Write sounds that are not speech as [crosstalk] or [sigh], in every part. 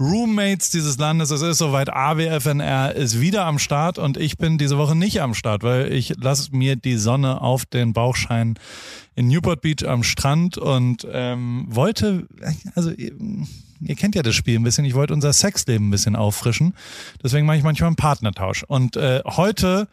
Roommates dieses Landes. Es ist soweit, AWFNR ist wieder am Start und ich bin diese Woche nicht am Start, weil ich lasse mir die Sonne auf den Bauch scheinen in Newport Beach am Strand und ähm, wollte, also ihr, ihr kennt ja das Spiel ein bisschen, ich wollte unser Sexleben ein bisschen auffrischen. Deswegen mache ich manchmal einen Partnertausch. Und äh, heute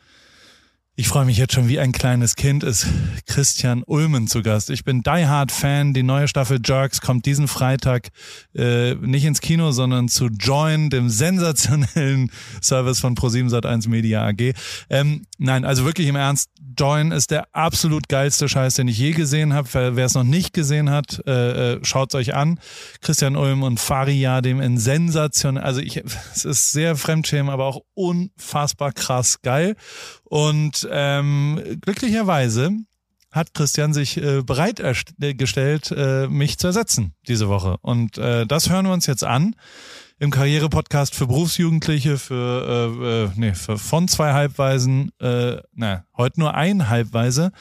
ich freue mich jetzt schon wie ein kleines Kind, ist Christian Ulmen zu Gast. Ich bin Die Hard Fan. Die neue Staffel Jerks kommt diesen Freitag äh, nicht ins Kino, sondern zu Join, dem sensationellen [laughs] Service von Pro7 Sat1 Media AG. Ähm, nein, also wirklich im Ernst, Join ist der absolut geilste Scheiß, den ich je gesehen habe. Wer es noch nicht gesehen hat, äh, äh, schaut euch an. Christian Ulm und Faria, dem in Sensation, also ich, [laughs] es ist sehr fremdschämen, aber auch unfassbar krass geil. Und ähm, glücklicherweise hat Christian sich äh, bereitgestellt, äh, mich zu ersetzen diese Woche. Und äh, das hören wir uns jetzt an im Karriere-Podcast für Berufsjugendliche, für, äh, äh, nee, für von zwei Halbweisen, äh, na, heute nur ein Halbweise.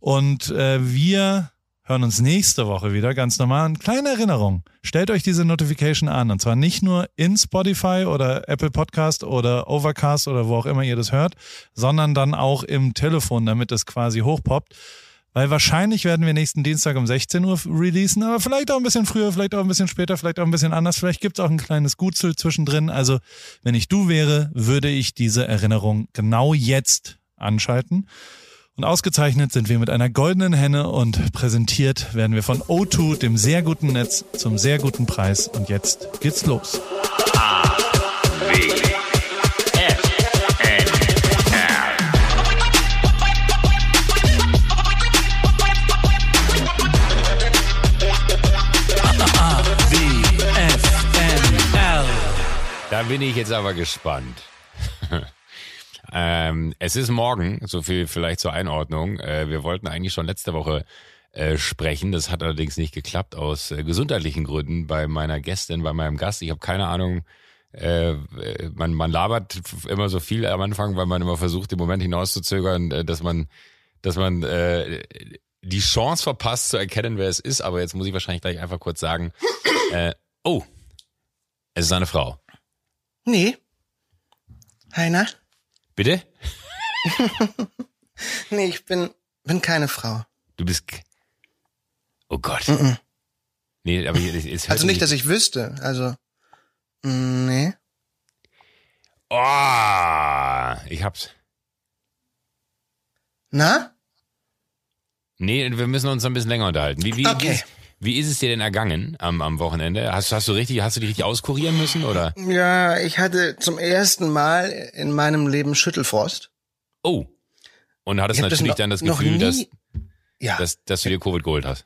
Und äh, wir hören uns nächste Woche wieder ganz normal. Eine kleine Erinnerung. Stellt euch diese Notification an. Und zwar nicht nur in Spotify oder Apple Podcast oder Overcast oder wo auch immer ihr das hört, sondern dann auch im Telefon, damit es quasi hochpoppt. Weil wahrscheinlich werden wir nächsten Dienstag um 16 Uhr releasen, aber vielleicht auch ein bisschen früher, vielleicht auch ein bisschen später, vielleicht auch ein bisschen anders. Vielleicht gibt's auch ein kleines Gutzel zwischendrin. Also, wenn ich du wäre, würde ich diese Erinnerung genau jetzt anschalten. Und ausgezeichnet sind wir mit einer goldenen Henne und präsentiert werden wir von O2, dem sehr guten Netz, zum sehr guten Preis. Und jetzt geht's los. Da bin ich jetzt aber gespannt. Ähm, es ist morgen, so viel vielleicht zur Einordnung. Äh, wir wollten eigentlich schon letzte Woche äh, sprechen. Das hat allerdings nicht geklappt aus äh, gesundheitlichen Gründen bei meiner Gästin, bei meinem Gast. Ich habe keine Ahnung. Äh, man, man labert immer so viel am Anfang, weil man immer versucht, den Moment hinauszuzögern, äh, dass man, dass man äh, die Chance verpasst zu erkennen, wer es ist. Aber jetzt muss ich wahrscheinlich gleich einfach kurz sagen, äh, oh, es ist eine Frau. Nee. Heiner? Bitte? [laughs] nee, ich bin, bin keine Frau. Du bist. Oh Gott. Mm -mm. Nee, aber es, es Also nicht, dass ich wüsste. Also. Mm, nee. Oh, ich hab's. Na? Nee, wir müssen uns ein bisschen länger unterhalten. Wie, wie, okay. wie, wie ist es dir denn ergangen am, am Wochenende? Hast, hast du richtig, hast du dich richtig auskurieren müssen oder? Ja, ich hatte zum ersten Mal in meinem Leben Schüttelfrost. Oh. Und hattest natürlich das dann das Gefühl, nie, dass, ja, dass, dass du dir Covid geholt hast.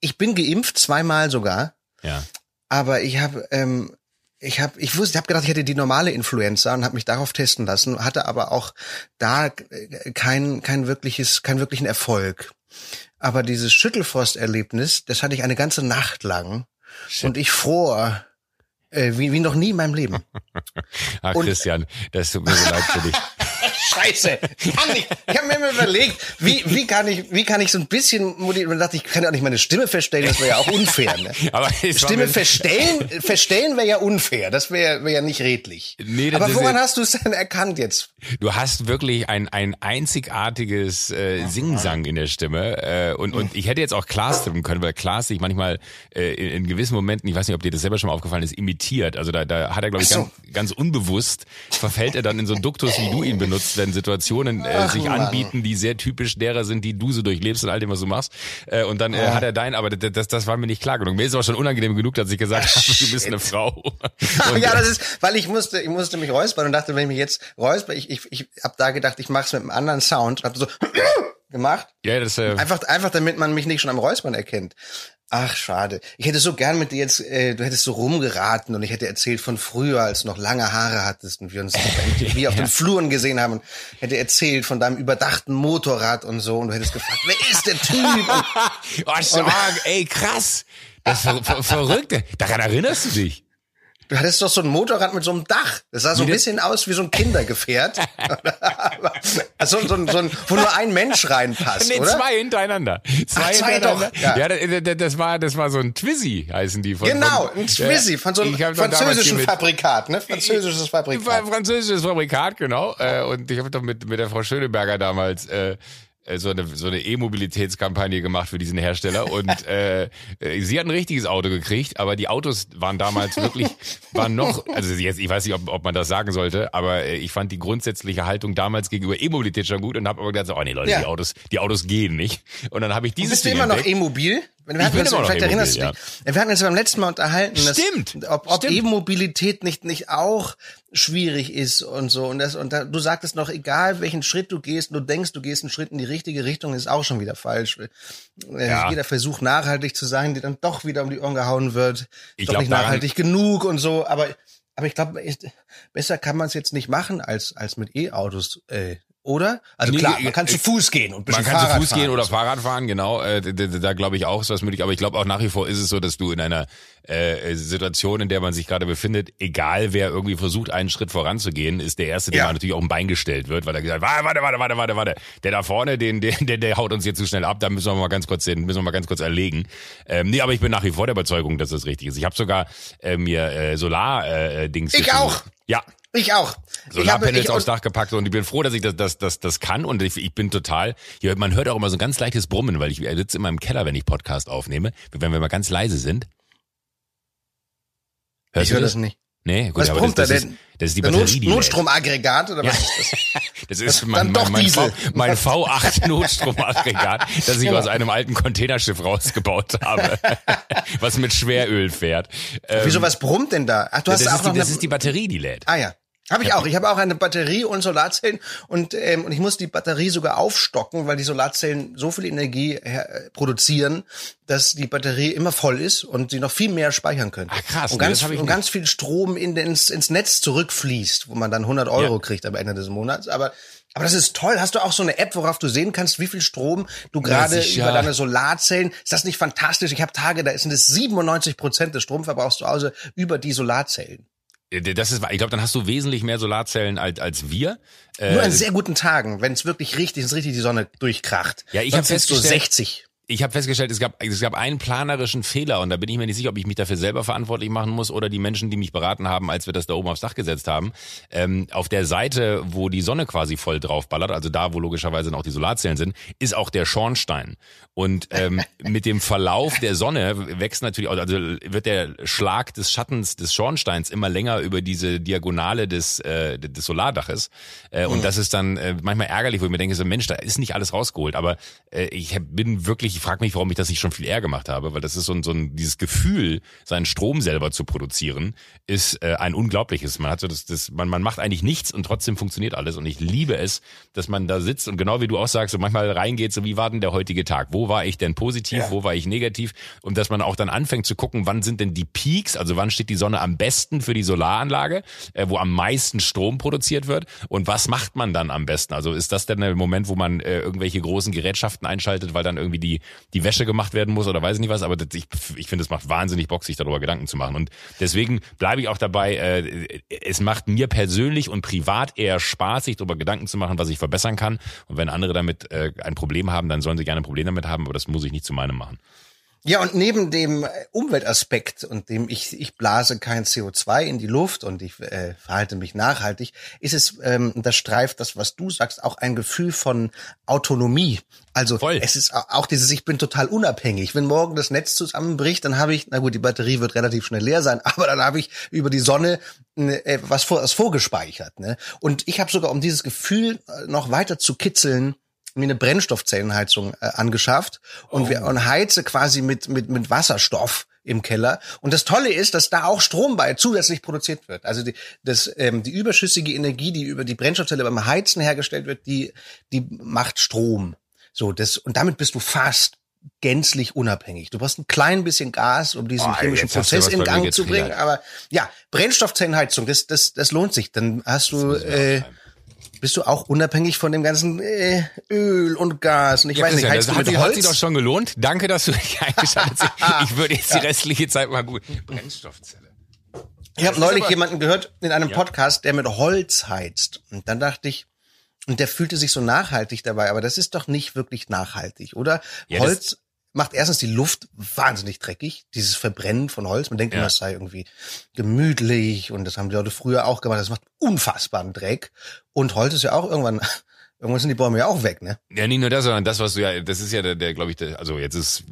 ich bin geimpft zweimal sogar, Ja. aber ich habe ähm, ich habe ich wusste, ich habe gedacht, ich hätte die normale Influenza und habe mich darauf testen lassen, hatte aber auch da äh, kein kein wirkliches keinen wirklichen Erfolg. Aber dieses Schüttelfrost-Erlebnis, das hatte ich eine ganze Nacht lang Shit. und ich fror äh, wie, wie noch nie in meinem Leben. Ach, [laughs] Und- Christian, das tut mir so leid für dich. [laughs] Scheiße. Kann ich ich habe mir immer überlegt, wie, wie kann ich, wie kann ich so ein bisschen motivieren? Und dachte, ich kann ja auch nicht meine Stimme verstellen, das wäre ja auch unfair. Ne? [laughs] Aber Stimme verstellen, verstellen wäre ja unfair. Das wäre wär ja nicht redlich. Nee, Aber woran hast du es denn erkannt jetzt? Du hast wirklich ein, ein einzigartiges äh, Singsang in der Stimme. Äh, und, und ich hätte jetzt auch Klaas tippen können, weil Klaas sich manchmal äh, in, in gewissen Momenten, ich weiß nicht, ob dir das selber schon mal aufgefallen ist, imitiert. Also da, da hat er, glaube ich, so. ganz, ganz unbewusst, verfällt er dann in so einen Duktus, wie du ihn benutzt, wenn Situationen äh, Ach, sich Mann. anbieten, die sehr typisch derer sind, die du so durchlebst und all dem, was du machst. Äh, und dann äh, hat er dein, aber das, das, war mir nicht klar genug. Mir ist aber schon unangenehm genug, dass ich gesagt [laughs] habe, du bist eine Frau. [laughs] Und, ja, das ist, weil ich musste, ich musste mich räuspern und dachte, wenn ich mich jetzt räusper, ich, ich, ich hab da gedacht, ich mache es mit einem anderen Sound, hab so [laughs] gemacht. ja, das äh, Einfach, einfach damit man mich nicht schon am Räuspern erkennt. Ach, schade. Ich hätte so gern mit dir jetzt, äh, du hättest so rumgeraten und ich hätte erzählt von früher, als du noch lange Haare hattest und wir uns [laughs] MTV auf den Fluren gesehen haben und hätte erzählt von deinem überdachten Motorrad und so und du hättest gefragt, wer ist der Typ? [laughs] Und, Oh, stark, ey, krass. Das ver ver verrückt. Daran erinnerst du dich. Du hattest doch so ein Motorrad mit so einem Dach. Das sah so ein bisschen aus wie so ein Kindergefährt. [laughs] also so ein, so ein, wo nur ein Mensch reinpasst, nee, oder? zwei hintereinander. Zwei, Ach, zwei hintereinander. doch, ja. Ja, das, das war, das war so ein Twizy, heißen die. Von, Genau, ein Twizy von so einem französischen Fabrikat, ne? Französisches Fabrikat. französisches Fabrikat, genau. Äh, und ich habe doch mit, mit der Frau Schöneberger damals äh, so eine, so eine E-Mobilitätskampagne gemacht für diesen Hersteller. Und [laughs] äh, sie hat ein richtiges Auto gekriegt, aber die Autos waren damals wirklich, waren noch, also jetzt, ich weiß nicht, ob, ob man das sagen sollte, aber äh, ich fand die grundsätzliche Haltung damals gegenüber E-Mobilität schon gut und habe aber gedacht, so, oh nee, Leute, Ja. die Autos, die Autos gehen nicht. Und dann habe ich dieses Bist du Ding immer noch. E-Mobil? Wir hatten uns, vielleicht erinnerst du dich. Wir hatten uns beim letzten Mal unterhalten, dass, Stimmt, ob, ob. E-Mobilität nicht, nicht auch schwierig ist und so. Und, das, und da, du sagtest noch, egal welchen Schritt du gehst, du denkst, du gehst einen Schritt in die richtige Richtung, ist auch schon wieder falsch. Äh, Ja. Jeder Versuch, nachhaltig zu sein, der dann doch wieder um die Ohren gehauen wird, ist Ich doch nicht nachhaltig genug und so. Aber, aber ich glaube, besser kann man es jetzt nicht machen als, als mit E-Autos. Äh, oder? Also Nee, klar, äh, man kann zu äh, Fuß gehen und Man kann zu Fahrrad Fuß gehen oder Fahrrad fahren, genau. Äh, da da, glaube ich auch, ist was möglich. Aber ich glaube auch nach wie vor ist es so, dass du in einer äh, Situation, in der man sich gerade befindet, egal wer irgendwie versucht, einen Schritt voranzugehen, ist der erste, der Ja. natürlich auch ein Bein gestellt wird, weil er gesagt hat, warte, warte, warte, warte, warte, der da vorne, den, der, der, der haut uns jetzt zu schnell ab, da müssen wir mal ganz kurz, den müssen wir mal ganz kurz erlegen. Ähm, nee, aber ich bin nach wie vor der Überzeugung, dass das richtig ist. Ich habe sogar äh, mir äh, Solar äh, Dings. Ich gezogen. auch. Ja, Ich auch. ich habe, Solarpanels aufs Dach gepackt und ich bin froh, dass ich das, das, das, das kann und ich, ich bin total, hier, man hört auch immer so ein ganz leichtes Brummen, weil ich sitze immer im Keller, wenn ich Podcast aufnehme, wenn wir mal ganz leise sind. Hörst ich höre das nicht. Nee, gut, Was aber brummt das, da das, denn? ist, das ist die Batterie, Not, die lädt. Notstromaggregat oder Ja. was ist [laughs] das? Das ist mein, mein, mein, v, mein V8 [laughs] Notstromaggregat, das ich Genau. aus einem alten Containerschiff rausgebaut habe, [laughs] was mit Schweröl fährt. Ähm, Wieso, was brummt denn da? Ach, du hast das, auch ist noch die, das eine, ist die Batterie, die lädt. Ah ja. Habe ich auch. Ich habe auch eine Batterie und Solarzellen und, ähm, und ich muss die Batterie sogar aufstocken, weil die Solarzellen so viel Energie äh, produzieren, dass die Batterie immer voll ist und sie noch viel mehr speichern können. Ah, krass. Und Nee, ganz, ich und nicht. ganz viel Strom in, ins, ins Netz zurückfließt, wo man dann 100 Euro Ja. kriegt am Ende des Monats. Aber aber das ist toll. Hast du auch so eine App, worauf du sehen kannst, wie viel Strom du gerade sicher. über deine Solarzellen? Ist das nicht fantastisch? Ich habe Tage, da sind es 97 Prozent des Stromverbrauchs zu Hause über die Solarzellen. Das ist, ich glaube, dann hast du wesentlich mehr Solarzellen als, als wir. Äh, Nur an sehr guten Tagen, wenn es wirklich richtig, es richtig die Sonne durchkracht. Ja, ich Sonst hab sind's so festgestellt- 60. ich habe festgestellt, es gab, es gab einen planerischen Fehler und da bin ich mir nicht sicher, ob ich mich dafür selber verantwortlich machen muss oder die Menschen, die mich beraten haben, als wir das da oben aufs Dach gesetzt haben. Ähm, auf der Seite, wo die Sonne quasi voll draufballert, also da, wo logischerweise auch die Solarzellen sind, ist auch der Schornstein. Und ähm, [laughs] mit dem Verlauf der Sonne wächst natürlich, also wird der Schlag des Schattens des Schornsteins immer länger über diese Diagonale des, äh, des Solardaches. Äh, und das ist dann äh, manchmal ärgerlich, wo ich mir denke, so Mensch, da ist nicht alles rausgeholt. Aber äh, ich bin wirklich, ich frage mich, warum ich das nicht schon viel eher gemacht habe, weil das ist so ein, so ein dieses Gefühl, seinen Strom selber zu produzieren, ist äh, ein unglaubliches. Man hat so das, das man, man macht eigentlich nichts und trotzdem funktioniert alles. Und ich liebe es, dass man da sitzt und genau wie du auch sagst, so manchmal reingeht, so wie war denn der heutige Tag? Wo war ich denn positiv? Wo war ich negativ? Und dass man auch dann anfängt zu gucken, wann sind denn die Peaks, also wann steht die Sonne am besten für die Solaranlage, äh, wo am meisten Strom produziert wird und was macht man dann am besten? Also ist das denn der Moment, wo man äh, irgendwelche großen Gerätschaften einschaltet, weil dann irgendwie die, die Wäsche gemacht werden muss oder weiß ich nicht was, aber das, ich, ich finde, es macht wahnsinnig Bock, sich darüber Gedanken zu machen. Und deswegen bleibe ich auch dabei, äh, es macht mir persönlich und privat eher Spaß, sich darüber Gedanken zu machen, was ich verbessern kann. Und wenn andere damit äh, ein Problem haben, dann sollen sie gerne ein Problem damit haben, aber das muss ich nicht zu meinem machen. Ja, und neben dem äh, Umweltaspekt und dem ich, ich blase kein CO2 in die Luft und ich äh, verhalte mich nachhaltig, ist es, ähm, das streift das, was du sagst, auch ein Gefühl von Autonomie. Also Voll. es ist au- auch dieses, ich bin total unabhängig. Wenn morgen das Netz zusammenbricht, dann habe ich, na gut, die Batterie wird relativ schnell leer sein, [laughs] aber dann habe ich über die Sonne äh, was, vor, was vorgespeichert. Ne? Und ich habe sogar, um dieses Gefühl äh, noch weiter zu kitzeln, mir eine Brennstoffzellenheizung äh, angeschafft und wir und heize quasi mit mit mit Wasserstoff im Keller. Und das Tolle ist, dass da auch Strom bei zusätzlich produziert wird. Also die, das, ähm, die überschüssige Energie, die über die Brennstoffzelle beim Heizen hergestellt wird, die die macht Strom. So das und damit bist du fast gänzlich unabhängig. Du brauchst ein klein bisschen Gas, um diesen Oh, chemischen Prozess in Gang zu bringen. Aber ja, Brennstoffzellenheizung, das das das lohnt sich. Dann hast du äh. Bist du auch unabhängig von dem ganzen äh, Öl und Gas. Und ich weiß nicht, heizt das du hat, mit sich- hat Holz? sich doch schon gelohnt. Danke, dass du dich [laughs] eingeschaltet hast. Ich würde jetzt die restliche Zeit mal gut. Brennstoffzelle. Ich habe neulich jemanden gehört in einem ja. Podcast, der mit Holz heizt. Und dann dachte ich, und der fühlte sich so nachhaltig dabei, aber das ist doch nicht wirklich nachhaltig, oder? Ja, Holz macht erstens die Luft wahnsinnig dreckig, dieses Verbrennen von Holz. Man denkt ja. immer, es sei irgendwie gemütlich und das haben die Leute früher auch gemacht. Das macht unfassbaren Dreck. Und Holz ist ja auch irgendwann [laughs] Irgendwann sind die Bäume ja auch weg, ne? Ja, nicht nur das, sondern das, was du ja, das ist ja der, der glaube ich, der, also jetzt ist,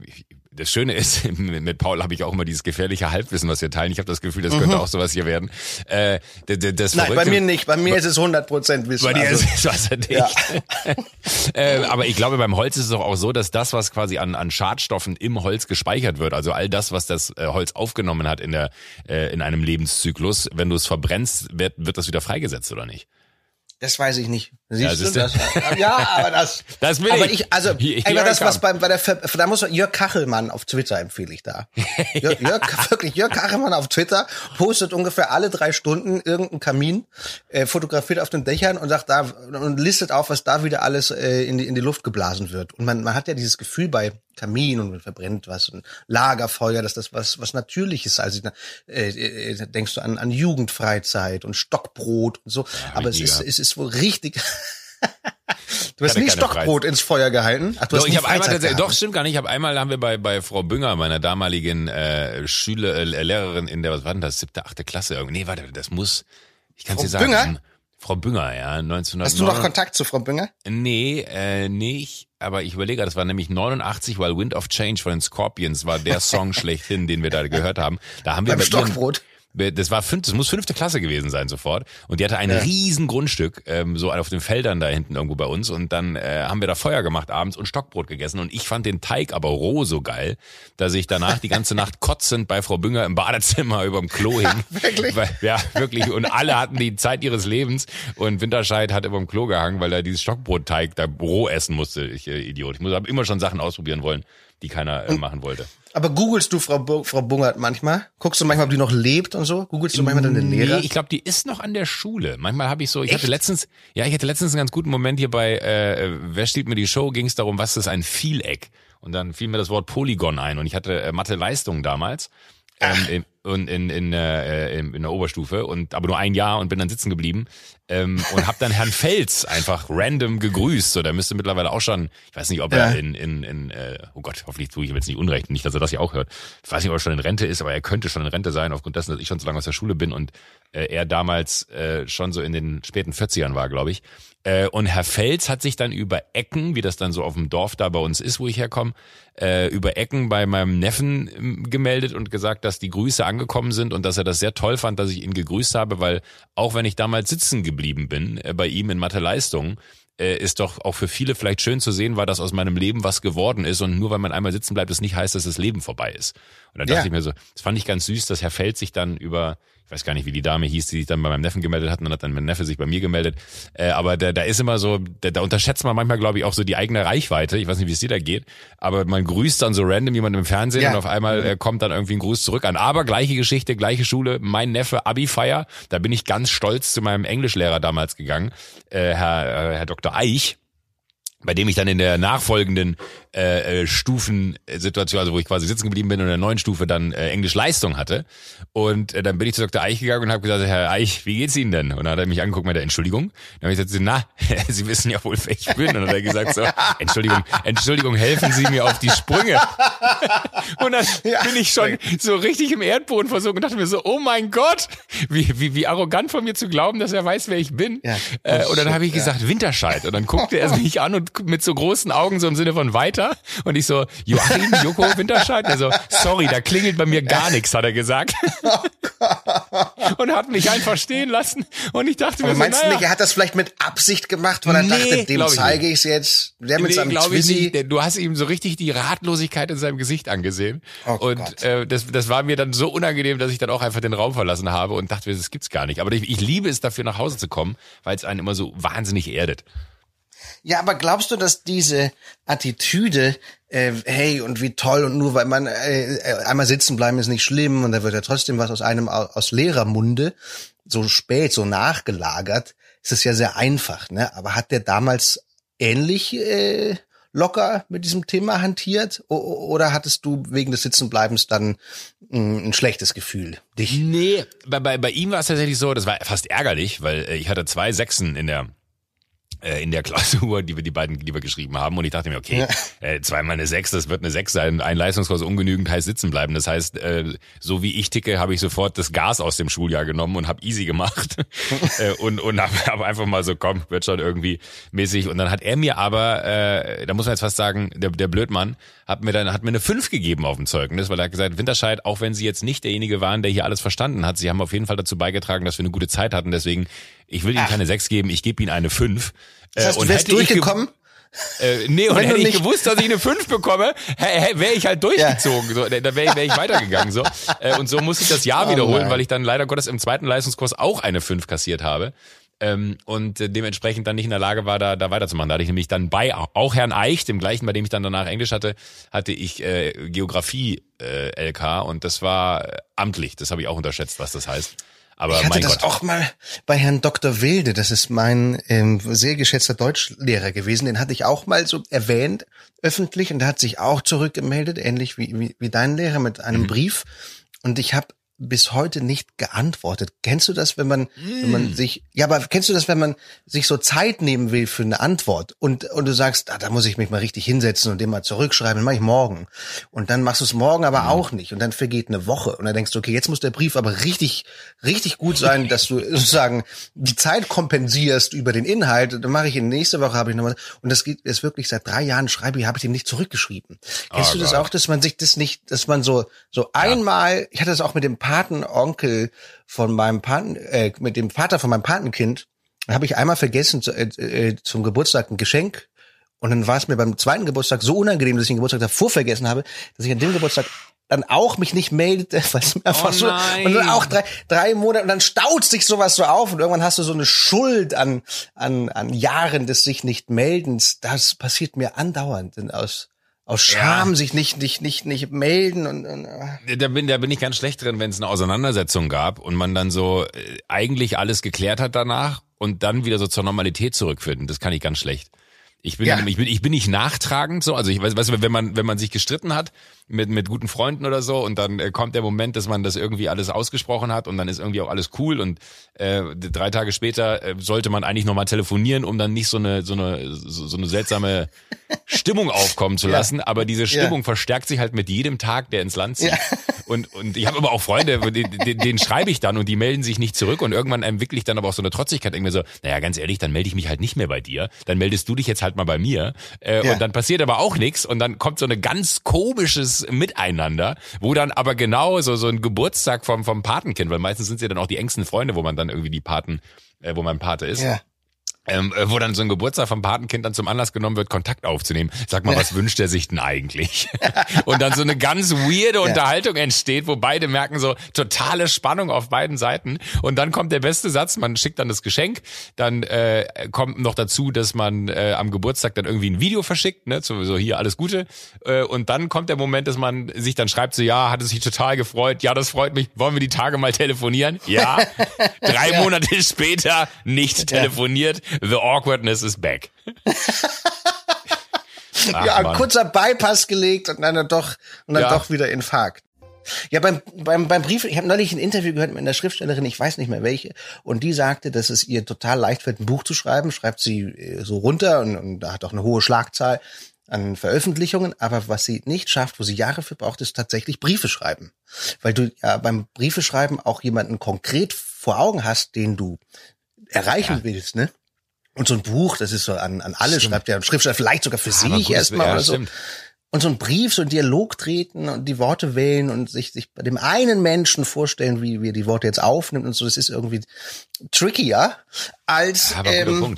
das Schöne ist, [laughs] mit Paul habe ich auch immer dieses gefährliche Halbwissen, was wir teilen. Ich habe das Gefühl, das könnte mhm. auch sowas hier werden. Äh, das Nein, bei mir nicht. Bei mir ist es 100 Prozent Wissen. Bei dir also, ist es wasserdicht. Ja. [laughs] äh, aber ich glaube, beim Holz ist es doch auch so, dass das, was quasi an, an Schadstoffen im Holz gespeichert wird, also all das, was das äh, Holz aufgenommen hat in, der, äh, in einem Lebenszyklus, wenn du es verbrennst, wird, wird das wieder freigesetzt, oder nicht? Das weiß ich nicht. Siehst ja, du das? Ja, aber das. [laughs] das will aber ich. ich also, hier, hier das, was beim, bei der, da muss man, Jörg Kachelmann auf Twitter empfehle ich da. [laughs] Jörg, Jörg, wirklich, Jörg Kachelmann auf Twitter postet ungefähr alle drei Stunden irgendeinen Kamin, äh, fotografiert auf den Dächern und sagt da, und listet auf, was da wieder alles äh, in, die, in die Luft geblasen wird. Und man, man hat ja dieses Gefühl bei Kamin und man verbrennt was und Lagerfeuer, dass das was was natürliches also äh, äh, denkst du an an Jugendfreizeit und Stockbrot und so, ja, aber es ist es ist wohl richtig [laughs] Du hast nie Stockbrot Freiz ins Feuer gehalten. Ach, du doch, hast ich habe einmal gehabt. doch stimmt gar nicht. Ich habe einmal haben wir bei bei Frau Bünger, meiner damaligen äh, Schüler äh, Lehrerin in der was war denn das siebte achte Klasse irgendwie. Nee, warte, das muss ich kann dir sagen. Bünger? Frau Bünger, ja, 1900. Hast du noch Kontakt zu Frau Bünger? Nee, äh, nicht. Aber ich überlege, das war nämlich 89, weil Wind of Change von den Scorpions war der Song [laughs] schlechthin, den wir da gehört haben. Da haben wir Beim Stockbrot. Ihren, das war fünf, das muss fünfte Klasse gewesen sein sofort. Und die hatte ein ja. riesen Grundstück, ähm, so auf den Feldern da hinten irgendwo bei uns. Und dann äh, haben wir da Feuer gemacht abends und Stockbrot gegessen. Und ich fand den Teig aber roh so geil, dass ich danach die ganze Nacht kotzend bei Frau Bünger im Badezimmer [laughs] über dem Klo hing. [laughs] wirklich? Weil, ja, wirklich. Und alle hatten die Zeit ihres Lebens. Und Winterscheid hat über dem Klo gehangen, weil er dieses Stockbrotteig da roh essen musste. Ich äh, Idiot. Ich muss aber immer schon Sachen ausprobieren wollen, die keiner äh, machen wollte. Aber googelst du Frau, Bu Frau Bungert manchmal? Guckst du manchmal, ob die noch lebt und so? Googelst du manchmal deine Lehrer? Nee, ich glaube, die ist noch an der Schule. Manchmal habe ich so, ich Echt? hatte letztens, ja, ich hatte letztens einen ganz guten Moment hier bei äh, Wer stiehlt mir die Show, ging es darum, was ist ein Vieleck? Und dann fiel mir das Wort Polygon ein und ich hatte äh, Mathe-Leistung damals. Ähm, und in, in, äh, in, in der Oberstufe und aber nur ein Jahr und bin dann sitzen geblieben ähm, und habe dann Herrn Fels einfach random gegrüßt. So, der müsste mittlerweile auch schon, ich weiß nicht, ob er in, in, in äh, oh Gott, hoffentlich tue ich ihm jetzt nicht unrecht, nicht, dass er das ja auch hört. Ich weiß nicht, ob er schon in Rente ist, aber er könnte schon in Rente sein, aufgrund dessen, dass ich schon so lange aus der Schule bin und äh, er damals äh, schon so in den späten 40ern war, glaube ich. Äh, und Herr Fels hat sich dann über Ecken, wie das dann so auf dem Dorf da bei uns ist, wo ich herkomme, äh, über Ecken bei meinem Neffen ähm, gemeldet und gesagt, dass die Grüße angekommen sind und dass er das sehr toll fand, dass ich ihn gegrüßt habe, weil auch wenn ich damals sitzen geblieben bin äh, bei ihm in Mathe Leistung, äh, ist doch auch für viele vielleicht schön zu sehen war, dass aus meinem Leben was geworden ist und nur weil man einmal sitzen bleibt, es nicht heißt, dass das Leben vorbei ist. Und dann dachte ja. ich mir so, das fand ich ganz süß, dass Herr Feld sich dann über ich weiß gar nicht, wie die Dame hieß, die sich dann bei meinem Neffen gemeldet hat, und dann hat dann mein Neffe sich bei mir gemeldet. Äh, aber da, da ist immer so, da, da unterschätzt man manchmal, glaube ich, auch so die eigene Reichweite. Ich weiß nicht, wie es dir da geht, aber man grüßt dann so random jemanden im Fernsehen ja. und auf einmal äh, kommt dann irgendwie ein Gruß zurück an. Aber gleiche Geschichte, gleiche Schule, mein Neffe Abi-Feier, da bin ich ganz stolz zu meinem Englischlehrer damals gegangen, äh, Herr, äh, Herr Dr. Eich bei dem ich dann in der nachfolgenden äh, äh, Stufensituation, also wo ich quasi sitzen geblieben bin und in der neuen Stufe dann äh, Englisch Leistung hatte. Und äh, dann bin ich zu Dr. Eich gegangen und habe gesagt, Herr Eich, wie geht's Ihnen denn? Und dann hat er mich angeguckt mit der Entschuldigung. Dann habe ich gesagt, na, [laughs] Sie wissen ja wohl, wer ich bin. Und dann hat er gesagt so, Entschuldigung, Entschuldigung, helfen Sie mir auf die Sprünge. [laughs] und dann ja. bin ich schon so richtig im Erdboden versunken und dachte mir so, oh mein Gott, wie, wie, wie arrogant von mir zu glauben, dass er weiß, wer ich bin. Ja, äh, und dann habe ich gesagt, Winterscheid. Und dann guckte er [laughs] mich an und mit so großen Augen so im Sinne von weiter weiter? Und ich so, Joachim, Joko [laughs] Winterscheid? Er so, sorry, da klingelt bei mir gar nichts, hat er gesagt. [laughs] und hat mich einfach stehen lassen. Und ich dachte Aber mir so, meinst naja, du nicht, er hat das vielleicht mit Absicht gemacht, weil er nee, dachte, dem zeige ich es jetzt. Der mit nee, seinem Twizzy. Ich. Du hast ihm so richtig die Ratlosigkeit in seinem Gesicht angesehen. Oh und äh, das, das war mir dann so unangenehm, dass ich dann auch einfach den Raum verlassen habe und dachte, das gibt's gar nicht. Aber ich, ich liebe es dafür, nach Hause zu kommen, weil es einen immer so wahnsinnig erdet. Ja, aber glaubst du, dass diese Attitüde, äh, hey und wie toll und nur weil man äh, äh, einmal sitzen bleiben ist nicht schlimm und da wird ja trotzdem was aus einem aus Lehrermunde so spät so nachgelagert, ist es ja sehr einfach, ne? Aber hat der damals ähnlich äh, locker mit diesem Thema hantiert oder hattest du wegen des Sitzenbleibens dann ein schlechtes Gefühl? Dich? Nee, bei, bei, bei ihm war es tatsächlich so, das war fast ärgerlich, weil ich hatte zwei Sechsen in der äh, in der Klausur, die wir die beiden, die wir geschrieben haben. Und ich dachte mir, okay, äh, zweimal eine Sechs, das wird eine Sechs sein. Ein Leistungskurs ungenügend heißt sitzen bleiben. Das heißt, äh, so wie ich ticke, habe ich sofort das Gas aus dem Schuljahr genommen und habe easy gemacht [laughs] äh, und und habe hab einfach mal so, komm, wird schon irgendwie mäßig. Und dann hat er mir aber, äh, da muss man jetzt fast sagen, der, der Blödmann hat mir dann hat mir eine Fünf gegeben auf dem Zeugnis, weil er hat gesagt, Winterscheid, auch wenn Sie jetzt nicht derjenige waren, der hier alles verstanden hat, Sie haben auf jeden Fall dazu beigetragen, dass wir eine gute Zeit hatten. Deswegen, ich will Ihnen Ach. keine Sechs geben, ich gebe Ihnen eine Fünf. Das heißt, du wärst durchgekommen? Äh, nee, und hätte ich gewusst, dass ich eine 5 bekomme, wäre ich halt durchgezogen. Ja. So, da wäre wär ich weitergegangen. So. Äh, und so muss ich das Jahr oh wiederholen, weil ich dann leider Gottes im zweiten Leistungskurs auch eine 5 kassiert habe. Ähm, und äh, dementsprechend dann nicht in der Lage war, da, da weiterzumachen. Da hatte ich nämlich dann bei auch Herrn Eich, dem gleichen, bei dem ich dann danach Englisch hatte, hatte ich äh, Geografie äh, LK und das war äh, amtlich. Das habe ich auch unterschätzt, was das heißt. Aber ich hatte das Gott. auch mal bei Herrn Dr. Wilde, das ist mein ähm, sehr geschätzter Deutschlehrer gewesen, den hatte ich auch mal so erwähnt öffentlich und der hat sich auch zurückgemeldet, ähnlich wie, wie, wie dein Lehrer mit einem mhm. Brief. Und ich habe bis heute nicht geantwortet. Kennst du das, wenn man, mm. wenn man mm. sich, ja, aber kennst du das, wenn man sich so Zeit nehmen will für eine Antwort und, und du sagst, ah, da muss ich mich mal richtig hinsetzen und dem mal zurückschreiben, dann mache ich morgen. Und dann machst du es morgen aber mm. auch nicht und dann vergeht eine Woche und dann denkst du, okay, jetzt muss der Brief aber richtig, richtig gut sein, [laughs] dass du sozusagen die Zeit kompensierst über den Inhalt. Dann mache ich in nächste Woche habe ich nochmal, und das geht jetzt wirklich seit drei Jahren schreibe ich, habe ich dem nicht zurückgeschrieben. Kennst oh, du das Gott. auch, dass man sich das nicht, dass man so, so ja. einmal, ich hatte das auch mit dem Patenonkel von meinem Paten, äh, mit dem Vater von meinem Patenkind, habe ich einmal vergessen zu, äh, äh, zum Geburtstag ein Geschenk und dann war es mir beim zweiten Geburtstag so unangenehm, dass ich den Geburtstag davor vergessen habe, dass ich an dem Geburtstag dann auch mich nicht meldete, [laughs] weil es mir einfach oh so und dann auch drei, drei Monate und dann staut sich sowas so auf und irgendwann hast du so eine Schuld an an an Jahren des sich nicht meldens. Das passiert mir andauernd denn aus aus Scham ja. sich nicht nicht nicht nicht melden und, und äh. da bin da bin ich ganz schlecht drin, wenn es eine Auseinandersetzung gab und man dann so äh, eigentlich alles geklärt hat danach und dann wieder so zur Normalität zurückführt. das kann ich ganz schlecht. Ich bin, ja. ich bin, ich bin nicht nachtragend so. Also ich weiß, weißt du, wenn man, wenn man sich gestritten hat mit, mit guten Freunden oder so und dann äh, kommt der Moment, dass man das irgendwie alles ausgesprochen hat und dann ist irgendwie auch alles cool und äh, drei Tage später äh, sollte man eigentlich nochmal telefonieren, um dann nicht so eine, so eine, so, so eine seltsame [laughs] Stimmung aufkommen zu lassen. Ja. Aber diese Stimmung ja. verstärkt sich halt mit jedem Tag, der ins Land zieht. Ja. Und, und ich habe aber auch Freunde, denen, denen schreibe ich dann und die melden sich nicht zurück und irgendwann entwickle ich dann aber auch so eine Trotzigkeit, irgendwie so, naja, ganz ehrlich, dann melde ich mich halt nicht mehr bei dir, dann meldest du dich jetzt halt mal bei mir äh, und dann passiert aber auch nichts und dann kommt so eine ganz komisches Miteinander, wo dann aber genau so, so ein Geburtstag vom, vom Patenkind, weil meistens sind es ja dann auch die engsten Freunde, wo man dann irgendwie die Paten, äh, wo man Pate ist. Ja ähm, äh, wo dann so ein Geburtstag vom Patenkind dann zum Anlass genommen wird, Kontakt aufzunehmen. Sag mal, was wünscht er sich denn eigentlich? [laughs] und dann so eine ganz weirde Unterhaltung entsteht, wo beide merken so totale Spannung auf beiden Seiten. Und dann kommt der beste Satz, man schickt dann das Geschenk, dann äh, kommt noch dazu, dass man äh, am Geburtstag dann irgendwie ein Video verschickt, ne, so, so hier alles Gute. Äh, und dann kommt der Moment, dass man sich dann schreibt, so ja, hat es sich total gefreut, ja, das freut mich, wollen wir die Tage mal telefonieren? Ja. [laughs] Drei ja. Monate später nicht telefoniert. The awkwardness is back. [laughs] Ach, ja, Mann. kurzer Bypass gelegt und dann doch und dann ja. doch wieder Infarkt. Ja, beim, beim, beim Brief, ich habe neulich ein Interview gehört mit einer Schriftstellerin, ich weiß nicht mehr welche, und die sagte, dass es ihr total leicht fällt, ein Buch zu schreiben, schreibt sie äh, so runter und, und da hat auch eine hohe Schlagzahl an Veröffentlichungen, aber was sie nicht schafft, wo sie Jahre für braucht, ist tatsächlich Briefe schreiben. Weil du ja beim Briefe schreiben auch jemanden konkret vor Augen hast, den du erreichen ja. willst, ne? Und so ein Buch, das ist so an, an alle, stimmt. schreibt ja ein Schriftsteller, vielleicht sogar für ja, sich erstmal oder so. Stimmt. Und so ein Brief, so ein Dialog treten und die Worte wählen und sich, sich bei dem einen Menschen vorstellen, wie, wie er die Worte jetzt aufnimmt und so, das ist irgendwie trickier als ja, ähm,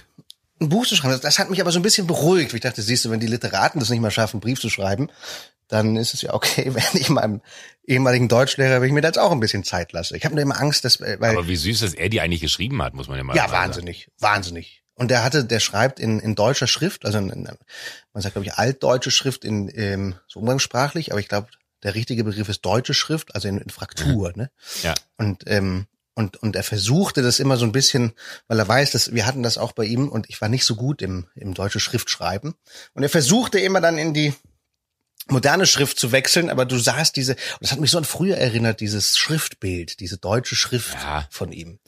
ein Buch zu schreiben. Das, das hat mich aber so ein bisschen beruhigt. Ich dachte, siehst du, wenn die Literaten das nicht mal schaffen, einen Brief zu schreiben, dann ist es ja okay, [laughs] wenn ich meinem ehemaligen Deutschlehrer, wenn ich mir das auch ein bisschen Zeit lasse. Ich habe nur immer Angst, dass weil Aber wie süß, dass er die eigentlich geschrieben hat, muss man ja mal ja, sagen. Ja, wahnsinnig, wahnsinnig. Und der hatte, der schreibt in, in deutscher Schrift, also in, in, man sagt glaube ich altdeutsche Schrift in ähm, so umgangssprachlich, aber ich glaube der richtige Begriff ist deutsche Schrift, also in, in Fraktur, ne? Ja. Und ähm, Und, und er versuchte das immer so ein bisschen, weil er weiß, dass wir hatten das auch bei ihm und ich war nicht so gut im, im deutsche Schriftschreiben. Und er versuchte immer dann in die moderne Schrift zu wechseln, aber du sahst diese, das hat mich so an früher erinnert, dieses Schriftbild, diese deutsche Schrift ja. von ihm.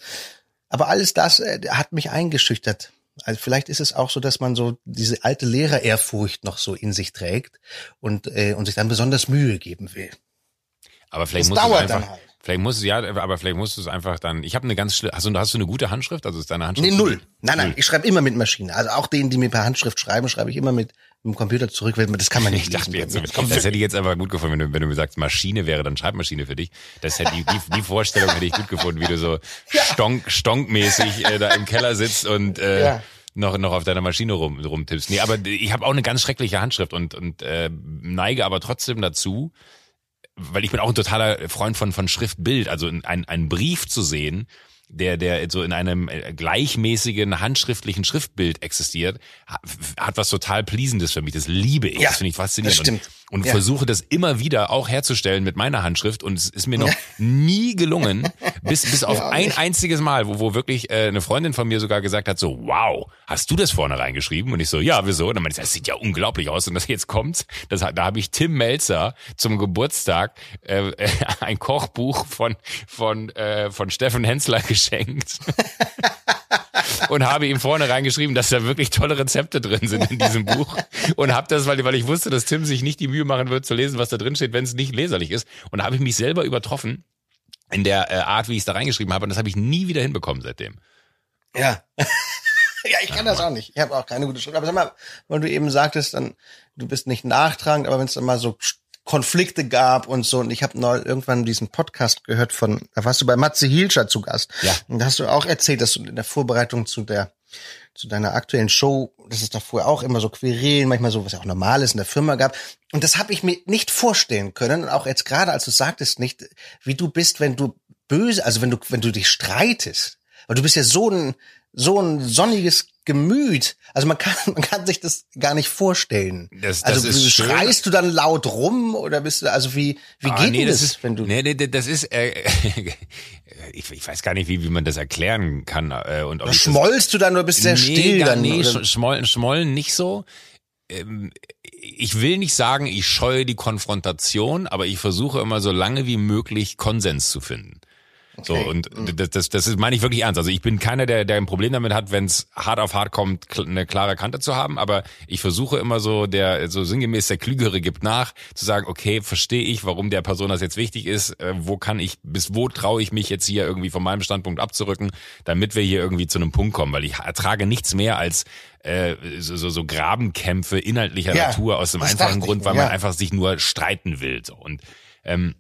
Aber alles das äh, hat mich eingeschüchtert. Also vielleicht ist es auch so, dass man so diese alte Lehrerehrfurcht noch so in sich trägt und, äh, und sich dann besonders Mühe geben will. Aber vielleicht das muss dauert es einfach, dann halt. Vielleicht muss es ja, aber vielleicht musst du es einfach dann. Ich habe eine ganz hast du, hast du eine gute Handschrift? Also ist deine Handschrift? Nee, null. Nein, nein, null. ich schreibe immer mit Maschine. Also auch denen, die mir per Handschrift schreiben, schreibe ich immer mit dem Computer zurück, weil das kann man nicht. Ich dachte jetzt, das hätte ich jetzt aber gut gefunden, wenn du, wenn du mir sagst, Maschine wäre dann Schreibmaschine für dich. Das hätte die, die, die Vorstellung hätte ich gut gefunden, wie du so [laughs] ja. stonk, stonkmäßig äh, da im Keller sitzt und äh, ja noch noch auf deiner Maschine rum rumtippst. Nee, aber ich habe auch eine ganz schreckliche Handschrift und und äh, neige aber trotzdem dazu, weil ich bin auch ein totaler Freund von, von Schriftbild, also ein, ein Brief zu sehen, der, der so in einem äh, gleichmäßigen handschriftlichen Schriftbild existiert, hat was total Pleasendes für mich. Das liebe ich. Ja, das finde ich faszinierend. Das stimmt. Und, ja. versuche das immer wieder auch herzustellen mit meiner Handschrift. Und es ist mir noch ja. [laughs] nie gelungen, bis, bis auf ein einziges Mal, wo, wo wirklich äh, eine Freundin von mir sogar gesagt hat, so, wow, hast du das vorne reingeschrieben? Und ich so, ja, wieso? Und dann meinte ich, das sieht ja unglaublich aus. Und das jetzt kommt, das, da habe ich Tim Melzer zum Geburtstag äh, [laughs] ein Kochbuch von, von, äh, von Steffen Hensler [laughs] geschenkt. Und habe ihm vorne reingeschrieben, dass da wirklich tolle Rezepte drin sind in diesem Buch und habe das, weil, weil ich wusste, dass Tim sich nicht die Mühe machen wird zu lesen, was da drin steht, wenn es nicht leserlich ist. Und da habe ich mich selber übertroffen in der äh, Art, wie ich es da reingeschrieben habe und das habe ich nie wieder hinbekommen seitdem. Ja. [laughs] ja, ich kann das auch nicht. Ich habe auch keine gute Schrift. Aber sag mal, weil du eben sagtest, dann du bist nicht nachtragend, aber wenn es dann mal so Konflikte gab und so. Und ich habe neu irgendwann diesen Podcast gehört von, da warst du bei Matze Hielscher zu Gast. Ja. Und da hast du auch erzählt, dass du in der Vorbereitung zu der zu deiner aktuellen Show, dass es davor auch immer so Querelen, manchmal so, was ja auch normal ist, in der Firma gab. Und das habe ich mir nicht vorstellen können. Und auch jetzt gerade, als du sagtest, nicht, wie du bist, wenn du böse, also wenn du, wenn du dich streitest. Weil du bist ja so ein, so ein sonniges Gemüt. Also man kann, [laughs] man kann sich das gar nicht vorstellen. Das, das also ist schreist schön. du dann laut rum oder bist du, also wie, wie ah, geht nee, das, ist, wenn du? Nee, nee, das ist, äh, [laughs] ich, ich weiß gar nicht, wie, wie man das erklären kann. Äh, und ob schmollst du dann oder bist du sehr nee, still dann? Nee, oder? schmollen, schmollen nicht so. Ähm, ich will nicht sagen, ich scheue die Konfrontation, aber ich versuche immer so lange wie möglich Konsens zu finden. So, und mhm. das, das, das ist, meine ich wirklich ernst. Also ich bin keiner, der, der ein Problem damit hat, wenn es hart auf hart kommt, eine klare Kante zu haben, aber ich versuche immer so, der so sinngemäß der Klügere gibt nach, zu sagen, okay, verstehe ich, warum der Person das jetzt wichtig ist, äh, wo kann ich, bis wo traue ich mich jetzt hier irgendwie von meinem Standpunkt abzurücken, damit wir hier irgendwie zu einem Punkt kommen, weil ich ertrage nichts mehr als äh, so, so, so Grabenkämpfe inhaltlicher ja, Natur aus dem einfachen Grund, weil ja. man einfach sich nur streiten will. So. Und ähm,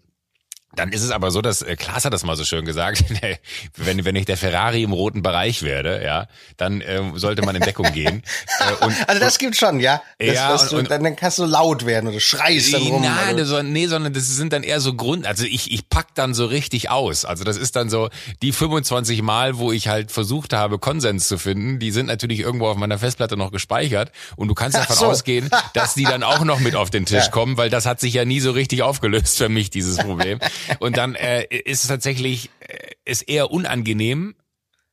dann ist es aber so, dass äh, Klaas hat das mal so schön gesagt, [laughs] wenn, wenn ich der Ferrari im roten Bereich werde, ja, dann äh, sollte man in Deckung gehen. [laughs] Äh, und, also das gibt schon, ja. Das, ja und, du, dann, dann kannst du laut werden oder schreist dann rum. Nein, oder? So, nee, sondern das sind dann eher so Grund, also ich, ich pack dann so richtig aus. Also das ist dann so die 25 Mal, wo ich halt versucht habe, Konsens zu finden, die sind natürlich irgendwo auf meiner Festplatte noch gespeichert und du kannst davon so. ausgehen, dass die dann auch noch mit auf den Tisch [laughs] ja. kommen, weil das hat sich ja nie so richtig aufgelöst für mich, dieses Problem. Und dann äh, ist es tatsächlich äh, ist eher unangenehm.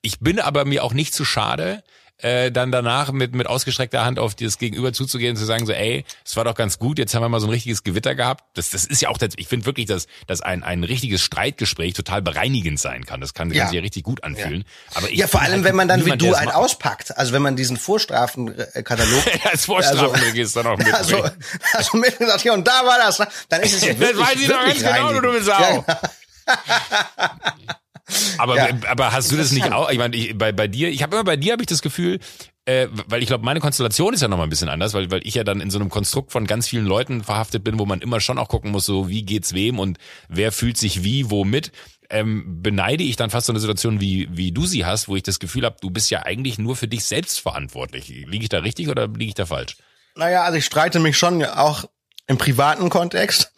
Ich bin aber mir auch nicht zu schade, äh, dann danach mit, mit ausgestreckter Hand auf das Gegenüber zuzugehen und zu sagen so, ey, es war doch ganz gut, jetzt haben wir mal so ein richtiges Gewitter gehabt. Das, das ist ja auch, ich finde wirklich, dass, dass ein, ein richtiges Streitgespräch total bereinigend sein kann. Das kann, ja. kann sich ja richtig gut anfühlen. Ja. Aber ich ja, vor allem, halt wenn man dann niemand, wie du einen auspackt. Also wenn man diesen Vorstrafenkatalog [laughs] als Vorstrafenregister also, noch mit. [laughs] Also, also mit gesagt, hier und da war das, dann ist es ja wirklich, [laughs] Das weiß ich doch ganz genau, du Sau. Ja, genau. Aber, ja. aber hast du das nicht auch? Ich meine, ich, bei, bei dir, ich habe immer bei dir habe ich das Gefühl, äh, weil ich glaube, meine Konstellation ist ja nochmal ein bisschen anders, weil, weil ich ja dann in so einem Konstrukt von ganz vielen Leuten verhaftet bin, wo man immer schon auch gucken muss, so wie geht's wem und wer fühlt sich wie, womit. Ähm, beneide ich dann fast so eine Situation, wie, wie du sie hast, wo ich das Gefühl habe, du bist ja eigentlich nur für dich selbst verantwortlich. Liege ich da richtig oder liege ich da falsch? Naja, also ich streite mich schon auch im privaten Kontext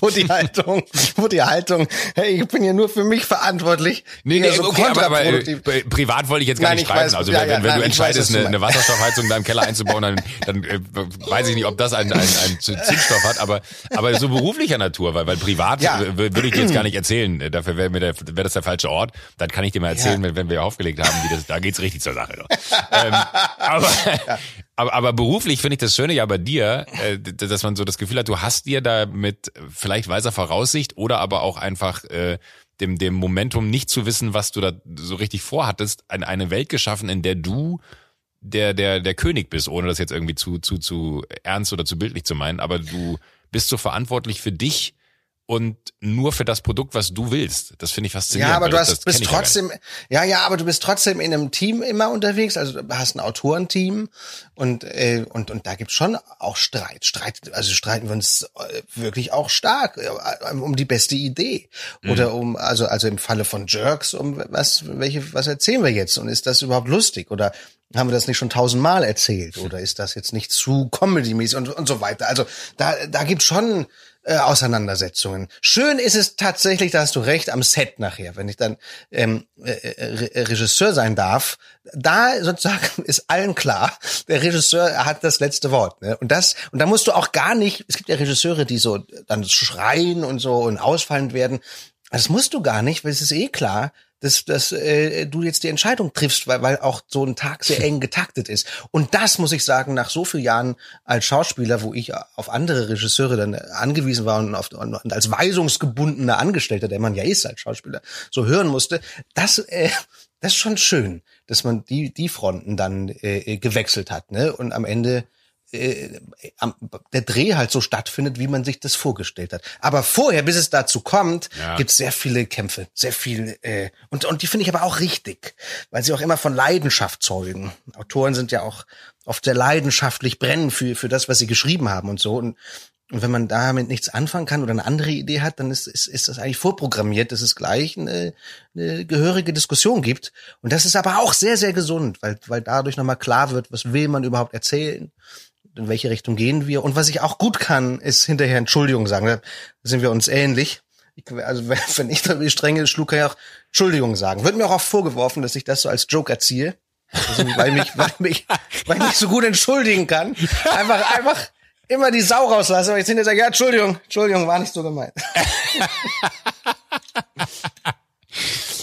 wo die Haltung, wo die Haltung, hey, ich bin ja nur für mich verantwortlich. Nee, nee, so okay, aber, aber äh, privat wollte ich jetzt gar nein, nicht streiten. Also ja, wenn, ja, wenn nein, du entscheidest, weiß, eine, eine, Wasserstoffheizung in deinem Keller einzubauen, dann, dann äh, weiß ich nicht, ob das einen, einen, einen Zündstoff hat, aber, aber so beruflicher Natur, weil, weil privat ja. würde ich dir jetzt gar nicht erzählen. Äh, dafür wäre wär das der falsche Ort. Dann kann ich dir mal erzählen, wenn, wenn wir aufgelegt haben, wie das, da geht's richtig zur Sache. ähm, aber, [laughs] aber, aber beruflich finde ich das Schöne ja bei dir, äh, dass man so das Gefühl hat, du hast dir da mit vielleicht weiser Voraussicht oder aber auch einfach äh, dem, dem Momentum nicht zu wissen, was du da so richtig vorhattest, eine, eine Welt geschaffen, in der du der, der, der König bist, ohne das jetzt irgendwie zu, zu, zu ernst oder zu bildlich zu meinen, aber du bist so verantwortlich für dich und nur für das Produkt, was du willst. Das finde ich faszinierend. Ja, aber du hast, das, das bist trotzdem, ja, ja, aber du bist trotzdem in einem Team immer unterwegs. Also du hast ein Autorenteam und äh, und und da gibt's schon auch Streit. Streit, also streiten wir uns äh, wirklich auch stark äh, um die beste Idee oder mhm. um also also im Falle von Jerks um was welche was erzählen wir jetzt und ist das überhaupt lustig oder haben wir das nicht schon tausendmal erzählt [laughs] oder ist das jetzt nicht zu comedy-mäßig und, und so weiter. Also da da gibt's schon äh, Auseinandersetzungen. Schön ist es tatsächlich, da hast du recht, am Set nachher, wenn ich dann ähm, äh, äh Regisseur sein darf. Da sozusagen [laughs] ist allen klar, der Regisseur hat das letzte Wort. Ne? Und das und da musst du auch gar nicht. Es gibt ja Regisseure, die so dann schreien und so und ausfallend werden. Das musst du gar nicht, weil es ist eh klar, dass, dass äh, du jetzt die Entscheidung triffst, weil, weil auch so ein Tag sehr eng getaktet ist. Und das muss ich sagen, nach so vielen Jahren als Schauspieler, wo ich auf andere Regisseure dann angewiesen war und, auf, und als weisungsgebundener Angestellter, der man ja ist als Schauspieler, so hören musste, das, äh, das ist schon schön, dass man die, die Fronten dann äh, gewechselt hat. Ne? Und am Ende äh, der Dreh halt so stattfindet, wie man sich das vorgestellt hat. Aber vorher, bis es dazu kommt, ja. gibt es sehr viele Kämpfe, sehr viel äh, und und die finde ich aber auch richtig, weil sie auch immer von Leidenschaft zeugen. Autoren sind ja auch oft sehr leidenschaftlich brennen für für das, was sie geschrieben haben und so und und wenn man damit nichts anfangen kann oder eine andere Idee hat, dann ist, ist, ist das eigentlich vorprogrammiert, dass es gleich eine, eine gehörige Diskussion gibt. Und das ist aber auch sehr, sehr gesund, weil, weil dadurch nochmal klar wird, was will man überhaupt erzählen in welche Richtung gehen wir. Und was ich auch gut kann, ist hinterher Entschuldigung sagen. Da sind wir uns ähnlich. Ich, also [laughs] wenn ich da strenge schlug, kann ich auch Entschuldigung sagen. Wird mir auch oft vorgeworfen, dass ich das so als Joke erziehe. Also, weil mich, weil mich, weil ich nicht so gut entschuldigen kann. Einfach, einfach immer die Sau rauslasse, aber jetzt hinterher sage, ja, Entschuldigung, Entschuldigung, war nicht so gemeint. [laughs]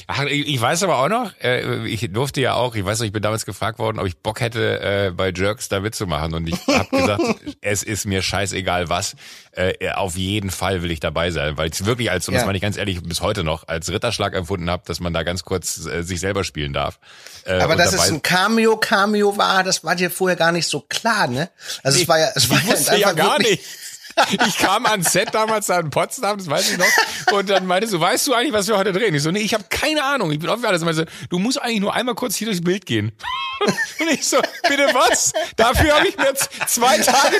Ach, ich weiß aber auch noch, äh, ich durfte ja auch, ich weiß noch, ich bin damals gefragt worden, ob ich Bock hätte, äh, bei Jerks da mitzumachen. Und ich habe gesagt, [laughs] es ist mir scheißegal was. Äh, auf jeden Fall will ich dabei sein, weil ich es wirklich als, und ja. das meine ich ganz ehrlich, bis heute noch, als Ritterschlag empfunden habe, dass man da ganz kurz sich selber spielen darf. Aber dass es ein Cameo, Cameo war, das war dir vorher gar nicht so klar, ne? Also nee, es war ja, es war ja, ja gar nicht. Ich kam ans Set damals da in Potsdam, das weiß ich noch. Und dann meinte so, weißt du eigentlich, was wir heute drehen? Ich so, nee, ich habe keine Ahnung. Ich bin offen für alles. Meinte, du musst eigentlich nur einmal kurz hier durchs Bild gehen. [laughs] Und ich so, bitte was? Dafür habe ich mir zwei Tage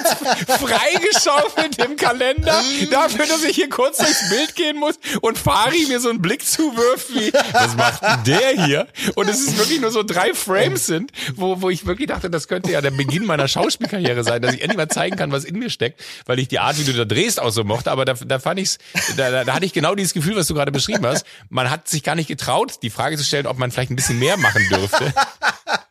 freigeschaufelt im Kalender. Dafür, dass ich hier kurz durchs Bild gehen muss und Fari mir so einen Blick zuwirft wie, was macht der hier? Und es ist wirklich nur so drei Frames sind, wo, wo ich wirklich dachte, das könnte ja der Beginn meiner Schauspielkarriere sein, dass ich endlich mal zeigen kann, was in mir steckt, weil ich die Art, wie du da drehst, auch so mochte. Aber da, da fand ich's, da, da, da hatte ich genau dieses Gefühl, was du gerade beschrieben hast. Man hat sich gar nicht getraut, die Frage zu stellen, ob man vielleicht ein bisschen mehr machen dürfte.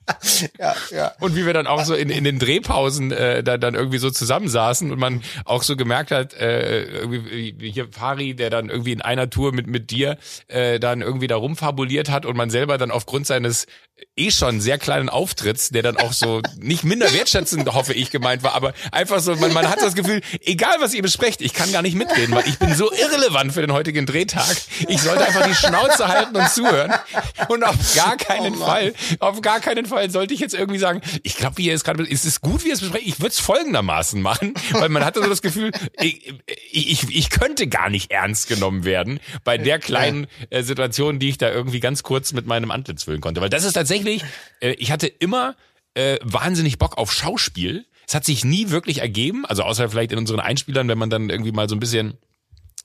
[laughs] ja, ja. Und wie wir dann auch so in, in den Drehpausen äh, da, dann irgendwie so zusammensaßen und man auch so gemerkt hat, äh, irgendwie hier Fari, der dann irgendwie in einer Tour mit mit dir äh, dann irgendwie da rumfabuliert hat und man selber dann aufgrund seines eh schon sehr kleinen Auftritts, der dann auch so [laughs] nicht minder wertschätzend, hoffe ich, gemeint war, aber einfach so, man, man hat das Gefühl, egal was ihr besprecht, ich kann gar nicht mitreden, weil ich bin so irrelevant für den heutigen Drehtag. Ich sollte einfach die Schnauze halten und zuhören. Und auf gar keinen oh Fall, auf gar keinen Fall sollte ich jetzt irgendwie sagen, ich glaube, wie ihr es gerade, ist es gut, wie ihr es besprecht? Ich würde es folgendermaßen machen, [laughs] weil man hatte so das Gefühl, ich, ich, ich könnte gar nicht ernst genommen werden bei der kleinen äh, Situation, die ich da irgendwie ganz kurz mit meinem Antlitz füllen konnte. Weil das ist tatsächlich, äh, ich hatte immer äh, wahnsinnig Bock auf Schauspiel. Es hat sich nie wirklich ergeben, also außer vielleicht in unseren Einspielern, wenn man dann irgendwie mal so ein bisschen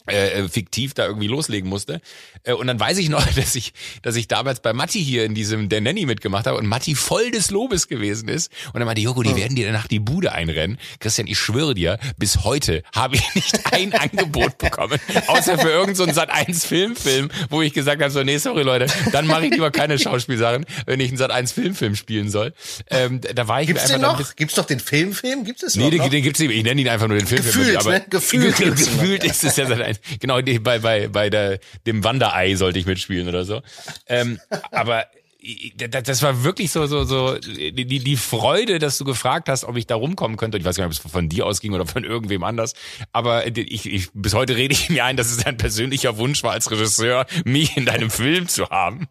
äh, fiktiv da irgendwie loslegen musste. Äh, und dann weiß ich noch, [laughs] dass ich, dass ich damals bei Matti hier in diesem der Nanny mitgemacht habe und Matti voll des Lobes gewesen ist. Und dann meinte Joko, die werden dir danach die Bude einrennen. Christian, ich schwöre dir, bis heute habe ich nicht [laughs] ein Angebot bekommen, außer für irgendeinen so Sat 1 Filmfilm, wo ich gesagt habe, so, nee, sorry Leute, dann mache ich lieber keine Schauspielsachen, wenn ich einen Sat 1 Filmfilm spielen soll. Ähm, da war ich Gibt's einfach den noch? Gibt's doch den Filmfilm? Gibt es Nee, noch? den, noch? den gibt's nicht. Ich nenne ihn einfach nur den Filmfilm. Gefühlt, aber ne? Gefühlt [laughs] gibt's gefühlt ja. ist es ja seit ein, genau bei bei bei der dem Wanderei sollte ich mitspielen oder so. Ähm, aber das war wirklich so so so die, die Freude, dass du gefragt hast, ob ich da rumkommen könnte. Ich weiß gar nicht, ob es von dir ausging oder von irgendwem anders. Aber ich, ich bis heute rede ich mir ein, dass es dein persönlicher Wunsch war als Regisseur, mich in deinem Film zu haben.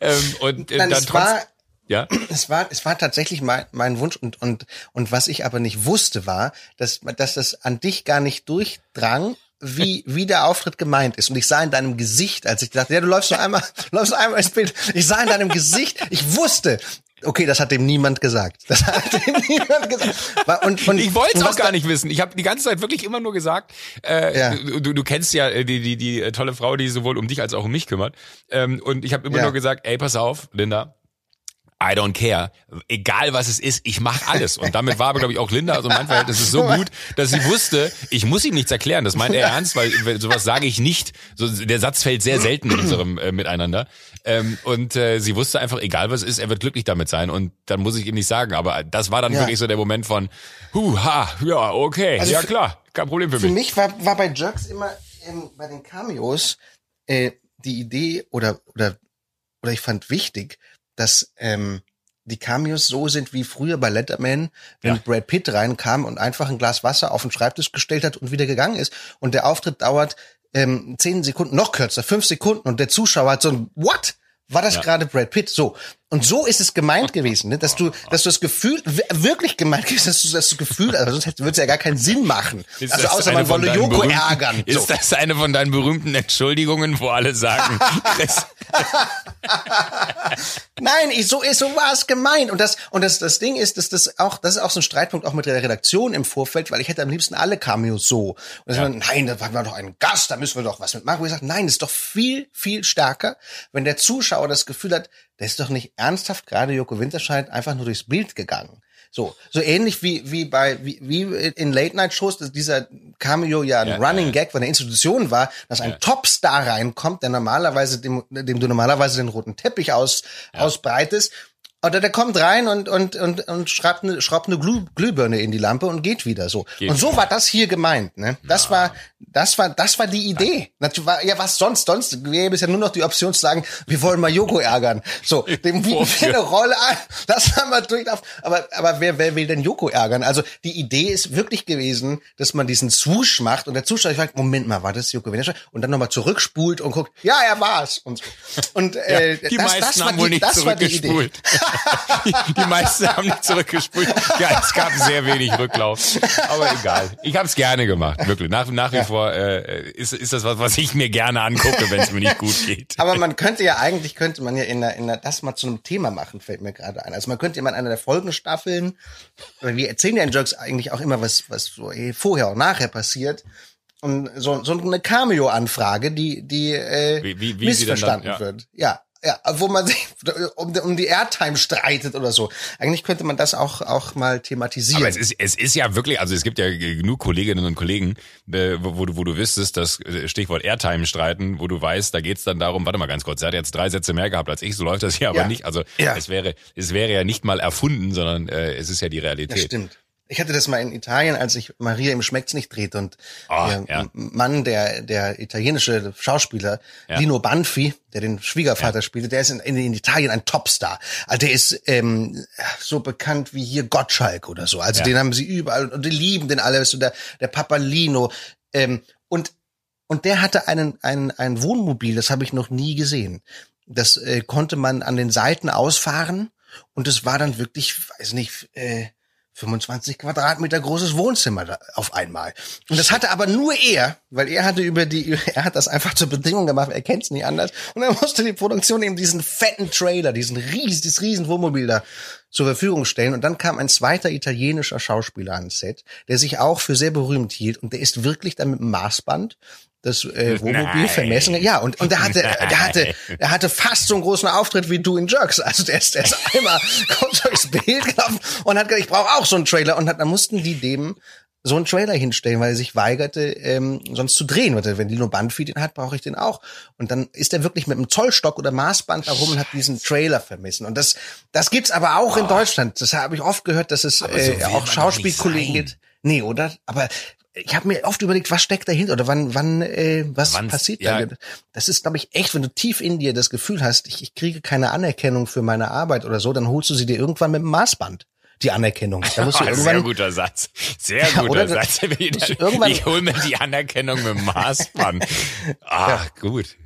Ähm, und äh, Nein, dann es war, trotz, ja. es war, es war tatsächlich mein, mein Wunsch und, und, und was ich aber nicht wusste war, dass, dass das an dich gar nicht durchdrang, wie, wie der Auftritt gemeint ist. Und ich sah in deinem Gesicht, als ich dachte, ja, du läufst nur einmal, [laughs] läufst nur einmal ins Bild. Ich sah in deinem Gesicht, ich wusste, okay, das hat dem niemand gesagt. Das hat [laughs] dem niemand gesagt. Und, und, Ich wollte es auch gar nicht wissen. Ich habe die ganze Zeit wirklich immer nur gesagt, äh, Ja. du, du, kennst ja äh, die, die, die äh, tolle Frau, die sowohl um dich als auch um mich kümmert. Ähm, und ich habe immer Ja. nur gesagt, ey, pass auf, Linda. I don't care. Egal was es ist, ich mache alles. Und damit war aber, glaube ich, auch Linda, also mein Verhältnis ist so gut, dass sie wusste, ich muss ihm nichts erklären. Das meint er ernst, weil sowas sage ich nicht. So, der Satz fällt sehr selten in unserem äh, Miteinander. Ähm, und äh, sie wusste einfach, egal was es ist, er wird glücklich damit sein. Und dann muss ich ihm nicht sagen. Aber das war dann Ja. wirklich so der Moment von, hu, ha, ja, okay, Also ja für- klar, kein Problem für Für mich. mich war, war bei Jerks immer ähm, bei den Cameos äh, die Idee oder oder oder ich fand wichtig, dass ähm, die Cameos so sind wie früher bei Letterman, wenn Ja. Brad Pitt reinkam und einfach ein Glas Wasser auf den Schreibtisch gestellt hat und wieder gegangen ist und der Auftritt dauert ähm, zehn Sekunden, noch kürzer, fünf Sekunden und der Zuschauer hat so ein What? War das Ja. gerade Brad Pitt? So. Und so ist es gemeint gewesen, ne? dass du, dass du das Gefühl, wirklich gemeint gewesen, dass du das Gefühl, also sonst würde es ja gar keinen Sinn machen. Ist also außer man wolle Joko ärgern. Ist So. das eine von deinen berühmten Entschuldigungen, wo alle sagen, [laughs] Nein, ich, so ist so war es gemeint. Und das und das das Ding ist, dass das auch das ist auch so ein Streitpunkt auch mit der Redaktion im Vorfeld, weil ich hätte am liebsten alle Cameos so. Und das war, nein, da haben wir doch einen Gast, da müssen wir doch was mitmachen. Wo ich sage, nein, das ist doch viel viel stärker, wenn der Zuschauer das Gefühl hat, der ist doch nicht ernsthaft gerade Joko Winterscheid einfach nur durchs Bild gegangen. So, so ähnlich wie wie bei wie, wie in Late Night Shows, dass dieser Cameo ja ein Ja, Running ja. Gag von der Institution war, dass ein Topstar reinkommt, der normalerweise dem, dem du normalerweise den roten Teppich aus ausbreitest. Oder der kommt rein und und und und schraubt eine schraubt eine Glüh, Glühbirne in die Lampe und geht wieder so. Geht und so war das hier gemeint, ne? Das war das war das war die Idee. Ja was sonst sonst gäbe es ja nur noch die Option zu sagen, wir wollen mal Joko ärgern. So, [laughs] dem bieten wir eine Rolle an. Das haben wir durchlaufen. Aber aber wer wer will denn Joko ärgern? Also die Idee ist wirklich gewesen, dass man diesen Swoosh macht und der Zuschauer fragt, Moment mal, war das Joko Winterscheid? Und dann nochmal zurückspult und guckt, ja, er war's und so. Und äh, die das, das war die, das war die Idee. [laughs] Die, [laughs] die meisten haben nicht zurückgespult. Ja, es gab sehr wenig Rücklauf. Aber egal. Ich habe es gerne gemacht, wirklich. Nach, nach wie vor äh, ist, ist das was, was ich mir gerne angucke, wenn es mir nicht gut geht. Aber man könnte ja eigentlich könnte man ja in der, in der, das mal zu einem Thema machen, fällt mir gerade ein. Also man könnte ja mal in einer der folgenden Staffeln, weil wir erzählen ja in Jokes eigentlich auch immer, was, was so eh vorher und nachher passiert. Und so, so eine Cameo-Anfrage, die, die äh, Wie- wie- wie missverstanden dann- ja. wird. Ja. Ja, wo man sich um, um die Airtime streitet oder so. Eigentlich könnte man das auch, auch mal thematisieren. Aber es ist, es ist ja wirklich, also es gibt ja genug Kolleginnen und Kollegen, äh, wo, du, wo du wüsstest, das äh, Stichwort Airtime streiten, wo du weißt, da geht's dann darum, warte mal ganz kurz, er hat jetzt drei Sätze mehr gehabt als ich, so läuft das hier aber Ja. nicht. Also Ja. es wäre, es wäre ja nicht mal erfunden, sondern äh, es ist ja die Das Realität. stimmt. Ich hatte das mal in Italien, als ich Maria im Schmeckt's nicht drehte und Ah, der ja. Mann, der der italienische Schauspieler Ja. Lino Banfi, der den Schwiegervater spielte, der ist in, in, in Italien ein Topstar. Also der ist ähm, so bekannt wie hier Gottschalk oder so. Also Ja. den haben sie überall und die lieben den alle. So der der Papalino ähm, und und der hatte einen ein ein Wohnmobil, das habe ich noch nie gesehen. Das äh, konnte man an den Seiten ausfahren und es war dann wirklich, weiß nicht, äh, 25 Quadratmeter großes Wohnzimmer da auf einmal. Und das hatte aber nur er, weil er hatte über die, [laughs] er hat das einfach zur Bedingung gemacht, er kennt es nicht anders. Und dann musste die Produktion eben diesen fetten Trailer, diesen ries, dieses riesen Wohnmobil da zur Verfügung stellen. Und dann kam ein zweiter italienischer Schauspieler ans Set, der sich auch für sehr berühmt hielt. Und der ist wirklich dann mit dem Maßband das äh, Wohnmobil vermessen. Ja, und, und der [laughs] hatte, der hatte, der hatte fast so einen großen Auftritt wie du in Jerks. Also der ist, der ist einmal [laughs] kommt durchs Bild gelaufen und hat gesagt, ich brauche auch so einen Trailer. Und hat, dann mussten die dem so einen Trailer hinstellen, weil er sich weigerte, ähm, sonst zu drehen. Und wenn die nur Bandfeed hat, brauche ich den auch. Und dann ist er wirklich mit einem Zollstock oder Maßband herum und hat diesen Trailer vermissen. Und das, das gibt's aber auch oh. in Deutschland. Das habe ich oft gehört, dass es so äh, auch Schauspielkollegen gibt. Nee, oder? Aber ich habe mir oft überlegt, was steckt dahinter oder wann, wann, äh, was Wann's, passiert ja. da? Das ist, glaube ich, echt, wenn du tief in dir das Gefühl hast, ich, ich kriege keine Anerkennung für meine Arbeit oder so, dann holst du sie dir irgendwann mit dem Maßband die Anerkennung. Da musst du [laughs] irgendwann, Sehr guter Satz. Sehr ja, guter Satz. [laughs] ich hol mir die Anerkennung mit dem Maßband. [laughs] Ah, ja. gut.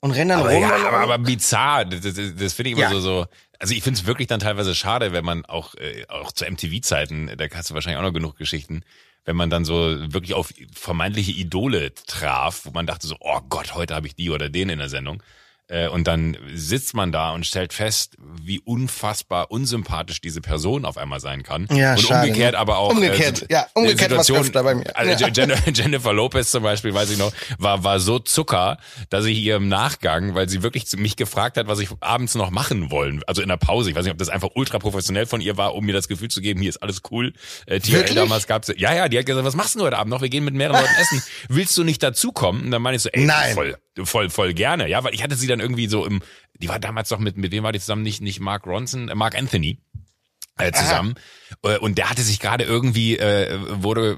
Und rennen dann aber, rum. Ja, aber, aber bizarr. Das, das, das finde ich immer ja. so, so. Also ich finde es wirklich dann teilweise schade, wenn man auch, äh, auch zu MTV-Zeiten, da hast du wahrscheinlich auch noch genug Geschichten, wenn man dann so wirklich auf vermeintliche Idole traf, wo man dachte so, oh Gott, heute habe ich die oder den in der Sendung. Äh, und dann sitzt man da und stellt fest, wie unfassbar unsympathisch diese Person auf einmal sein kann. Ja, und schade, umgekehrt ne? aber auch. Umgekehrt, äh, ja, umgekehrt Situation, was öfter bei mir. Also ja. [laughs] Jennifer Lopez zum Beispiel, weiß ich noch, war, war so Zucker, dass ich ihr im Nachgang, weil sie wirklich mich gefragt hat, was ich abends noch machen wollen. Also in der Pause. Ich weiß nicht, ob das einfach ultra professionell von ihr war, um mir das Gefühl zu geben, hier ist alles cool. Äh, TRL damals gab's, ja, ja, die hat gesagt, was machst du heute Abend noch? Wir gehen mit mehreren Leuten essen. Willst du nicht dazukommen? Und dann meine ich so, ey, Nein. voll, voll, voll gerne. Ja, weil ich hatte sie dann irgendwie so im, die war damals doch mit, mit wem war die zusammen? Nicht, nicht Mark Ronson, äh, Mark Anthony äh, zusammen. Aha. Äh, und der hatte sich gerade irgendwie, äh, wurde,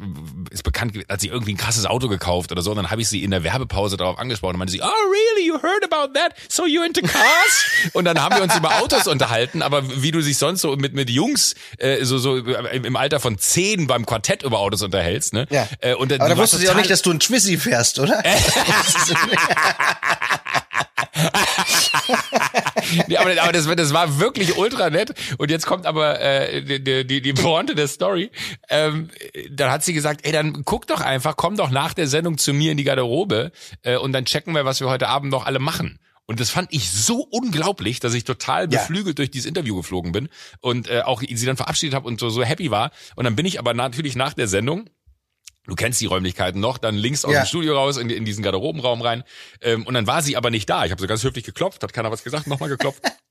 ist bekannt, hat sich irgendwie ein krasses Auto gekauft oder so. Und dann habe ich sie in der Werbepause darauf angesprochen und meinte sie, oh really, you heard about that? So you're into cars? und dann haben wir uns über Autos unterhalten, aber wie du dich sonst so mit, mit Jungs äh, so, so im Alter von zehn beim Quartett über Autos unterhältst, ne? Ja. Äh, und, aber da wusstest du ja auch nicht, dass du ein Twissi fährst, oder? [laughs] [laughs] nee, aber, aber das, das war wirklich ultra nett. Und jetzt kommt aber äh, die, die, die Pointe der Story. Ähm, dann hat sie gesagt, ey, dann guck doch einfach, komm doch nach der Sendung zu mir in die Garderobe äh, und dann checken wir, was wir heute Abend noch alle machen. Und das fand ich so unglaublich, dass ich total beflügelt ja. durch dieses Interview geflogen bin und äh, auch sie dann verabschiedet habe und so, so happy war. Und dann bin ich aber natürlich nach der Sendung Du kennst die Räumlichkeiten noch, dann links aus ja. dem Studio raus in, in diesen Garderobenraum rein. Ähm, und dann war sie aber nicht da. Ich habe so ganz höflich geklopft, hat keiner was gesagt, nochmal geklopft. [laughs]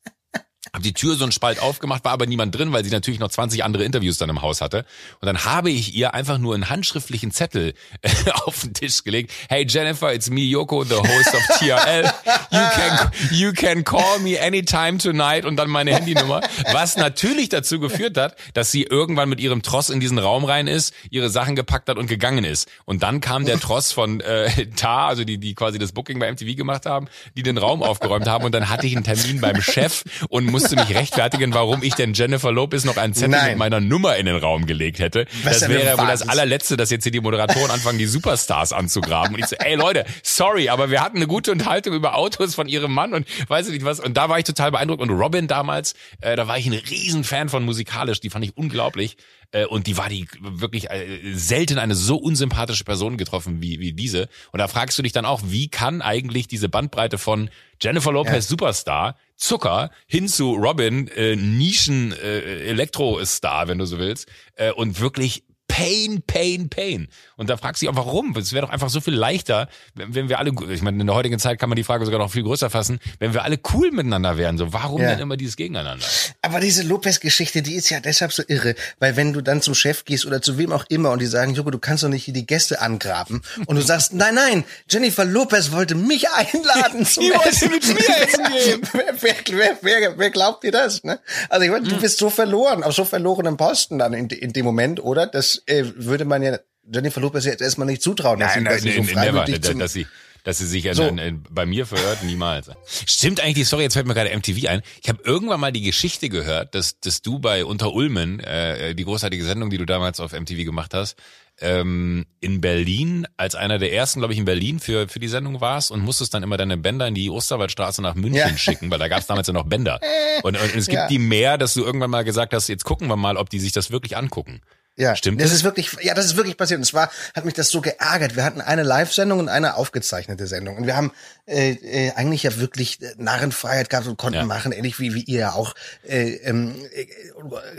Hab die Tür so einen Spalt aufgemacht, war aber niemand drin, weil sie natürlich noch 20 andere Interviews dann im Haus hatte. Und dann habe ich ihr einfach nur einen handschriftlichen Zettel äh, [laughs] auf den Tisch gelegt. Hey Jennifer, it's me, Yoko, the host of TRL. You can, you can call me anytime tonight und dann meine Handynummer. Was natürlich dazu geführt hat, dass sie irgendwann mit ihrem Tross in diesen Raum rein ist, ihre Sachen gepackt hat und gegangen ist. Und dann kam der Tross von äh, Tar, also die, die quasi das Booking bei MTV gemacht haben, die den Raum aufgeräumt haben. Und dann hatte ich einen Termin beim Chef und musste musste mich rechtfertigen, warum ich denn Jennifer Lopez noch einen Zettel Nein. mit meiner Nummer in den Raum gelegt hätte. Was das wäre wohl das allerletzte, dass jetzt hier die Moderatoren anfangen, die Superstars anzugraben. Und ich so, ey Leute, sorry, aber wir hatten eine gute Unterhaltung über Autos von ihrem Mann und weiß ich nicht was. Und da war ich total beeindruckt. Und Robin damals, äh, da war ich ein Riesenfan von musikalisch. Die fand ich unglaublich. Äh, und die war die wirklich äh, selten eine so unsympathische Person getroffen wie, wie diese. Und da fragst du dich dann auch, wie kann eigentlich diese Bandbreite von Jennifer Lopez ja. Superstar, Zucker, hin zu Robin, äh, Nischen äh, Elektro-Star, wenn du so willst, äh, und wirklich Pain, Pain, Pain. Und da fragst du dich auch, warum? Es wäre doch einfach so viel leichter, wenn, wenn wir alle, ich meine, in der heutigen Zeit kann man die Frage sogar noch viel größer fassen, wenn wir alle cool miteinander wären. So, warum ja. denn immer dieses Gegeneinander? Aber diese Lopez-Geschichte, die ist ja deshalb so irre, weil wenn du dann zum Chef gehst oder zu wem auch immer und die sagen, Joko, du kannst doch nicht hier die Gäste angraben [laughs] und du sagst, nein, nein, Jennifer Lopez wollte mich einladen zum die Essen. mit mir essen [laughs] gehen. wer, wer, wer, wer, glaubt dir das? Ne? Also ich meine, du hm. bist so verloren, auf so verlorenem Posten dann in, in dem Moment, oder? Das äh, würde man ja Jennifer Lopez jetzt erstmal nicht zutrauen, dass Nein, sie, dass so freiwillig never, dass sie dass sie sich so. an, an, bei mir verhört, niemals. Stimmt eigentlich die Story, jetzt fällt mir gerade MTV ein. Ich habe irgendwann mal die Geschichte gehört, dass, dass du bei Unter Ulmen, äh, die großartige Sendung, die du damals auf MTV gemacht hast, ähm, in Berlin, als einer der ersten, glaube ich, in Berlin für, für die Sendung warst und musstest dann immer deine Bänder in die Osterwaldstraße nach München ja. schicken, weil da gab es damals ja noch Bänder. [laughs] Und, und es gibt ja. die mehr, dass du irgendwann mal gesagt hast, jetzt gucken wir mal, ob die sich das wirklich angucken. Ja, stimmt. Das ist wirklich, ja, das ist wirklich passiert. Und zwar hat mich das so geärgert. Wir hatten eine Live-Sendung und eine aufgezeichnete Sendung. Und wir haben äh, äh, eigentlich ja wirklich äh, Narrenfreiheit gehabt und konnten ja. machen, ähnlich wie, wie ihr ja auch, äh, ähm, äh,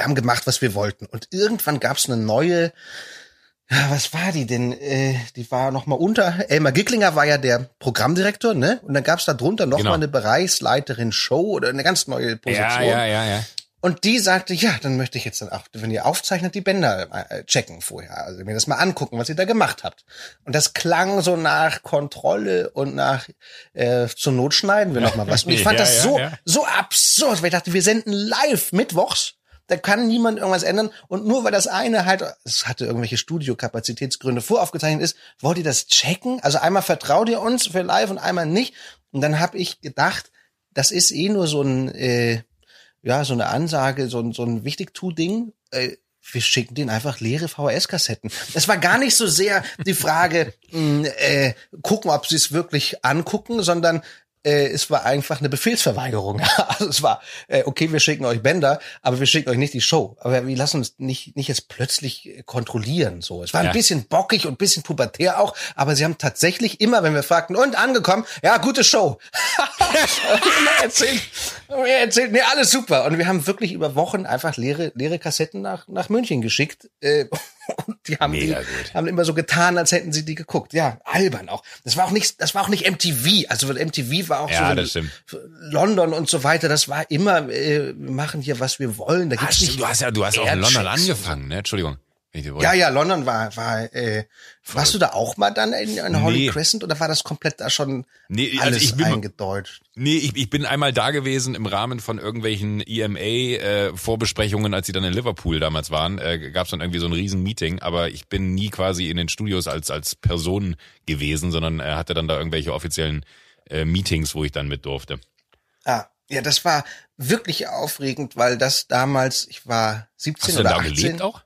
haben gemacht, was wir wollten. Und irgendwann gab es eine neue ja, was war die denn? Äh, die war noch mal unter. Elmar Gicklinger war ja der Programmdirektor, ne? Und dann gab's da drunter noch Genau. mal eine Bereichsleiterin Show oder eine ganz neue Position. Ja, ja, ja, ja. Und die sagte, ja, dann möchte ich jetzt dann auch, wenn ihr aufzeichnet, die Bänder äh, checken vorher. Also mir das mal angucken, was ihr da gemacht habt. Und das klang so nach Kontrolle und nach äh, zur Not schneiden wir noch mal was. Und ich [laughs] fand Ja, das ja, so ja. so absurd, weil ich dachte, wir senden live mittwochs. Da kann niemand irgendwas ändern. Und nur weil das eine halt, es hatte irgendwelche Studiokapazitätsgründe voraufgezeichnet ist, wollt ihr das checken? Also einmal vertraut ihr uns für live und einmal nicht. Und dann habe ich gedacht, das ist eh nur so ein, äh, ja, so eine Ansage, so ein, so ein Wichtigtu-Ding. Äh, wir schicken denen einfach leere VHS-Kassetten. Es war gar nicht so sehr die Frage, [laughs] mh, äh, gucken, ob sie es wirklich angucken, sondern äh, es war einfach eine Befehlsverweigerung. [laughs] also es war, äh, okay, wir schicken euch Bänder, aber wir schicken euch nicht die Show. Aber wir lassen uns nicht, nicht jetzt plötzlich äh, kontrollieren. So, Es war ein Ja. bisschen bockig und ein bisschen pubertär auch, aber sie haben tatsächlich immer, wenn wir fragten, und angekommen, ja, gute Show. immer [laughs] erzählt, immer erzählt, nee, alles super. Und wir haben wirklich über Wochen einfach leere, leere Kassetten nach, nach München geschickt. Äh, und die haben Mega die, gut. haben immer so getan, als hätten sie die geguckt. Ja, albern auch. Das war auch nicht, das war auch nicht MTV. Also MTV war auch Ja, so. London und so weiter. Das war immer, äh, wir machen hier, was wir wollen. Da Ah, gibt's stimmt, nicht du hast ja, du hast auch in London angefangen, ne? Entschuldigung. Ja, ja, London war, war, äh, warst du da auch mal dann in, in Holy Nee. Crescent oder war das komplett da schon Nee, also alles ich bin eingedeutscht? Nee, ich, ich bin einmal da gewesen im Rahmen von irgendwelchen EMA-Vorbesprechungen, als sie dann in Liverpool damals waren. Äh, Gab es dann irgendwie so ein riesen Meeting, aber ich bin nie quasi in den Studios als, als Person gewesen, sondern äh, hatte dann da irgendwelche offiziellen äh, Meetings, wo ich dann mit durfte. Ah, ja, das war wirklich aufregend, weil das damals, ich war 17 Hast du oder da 18. gelebt auch?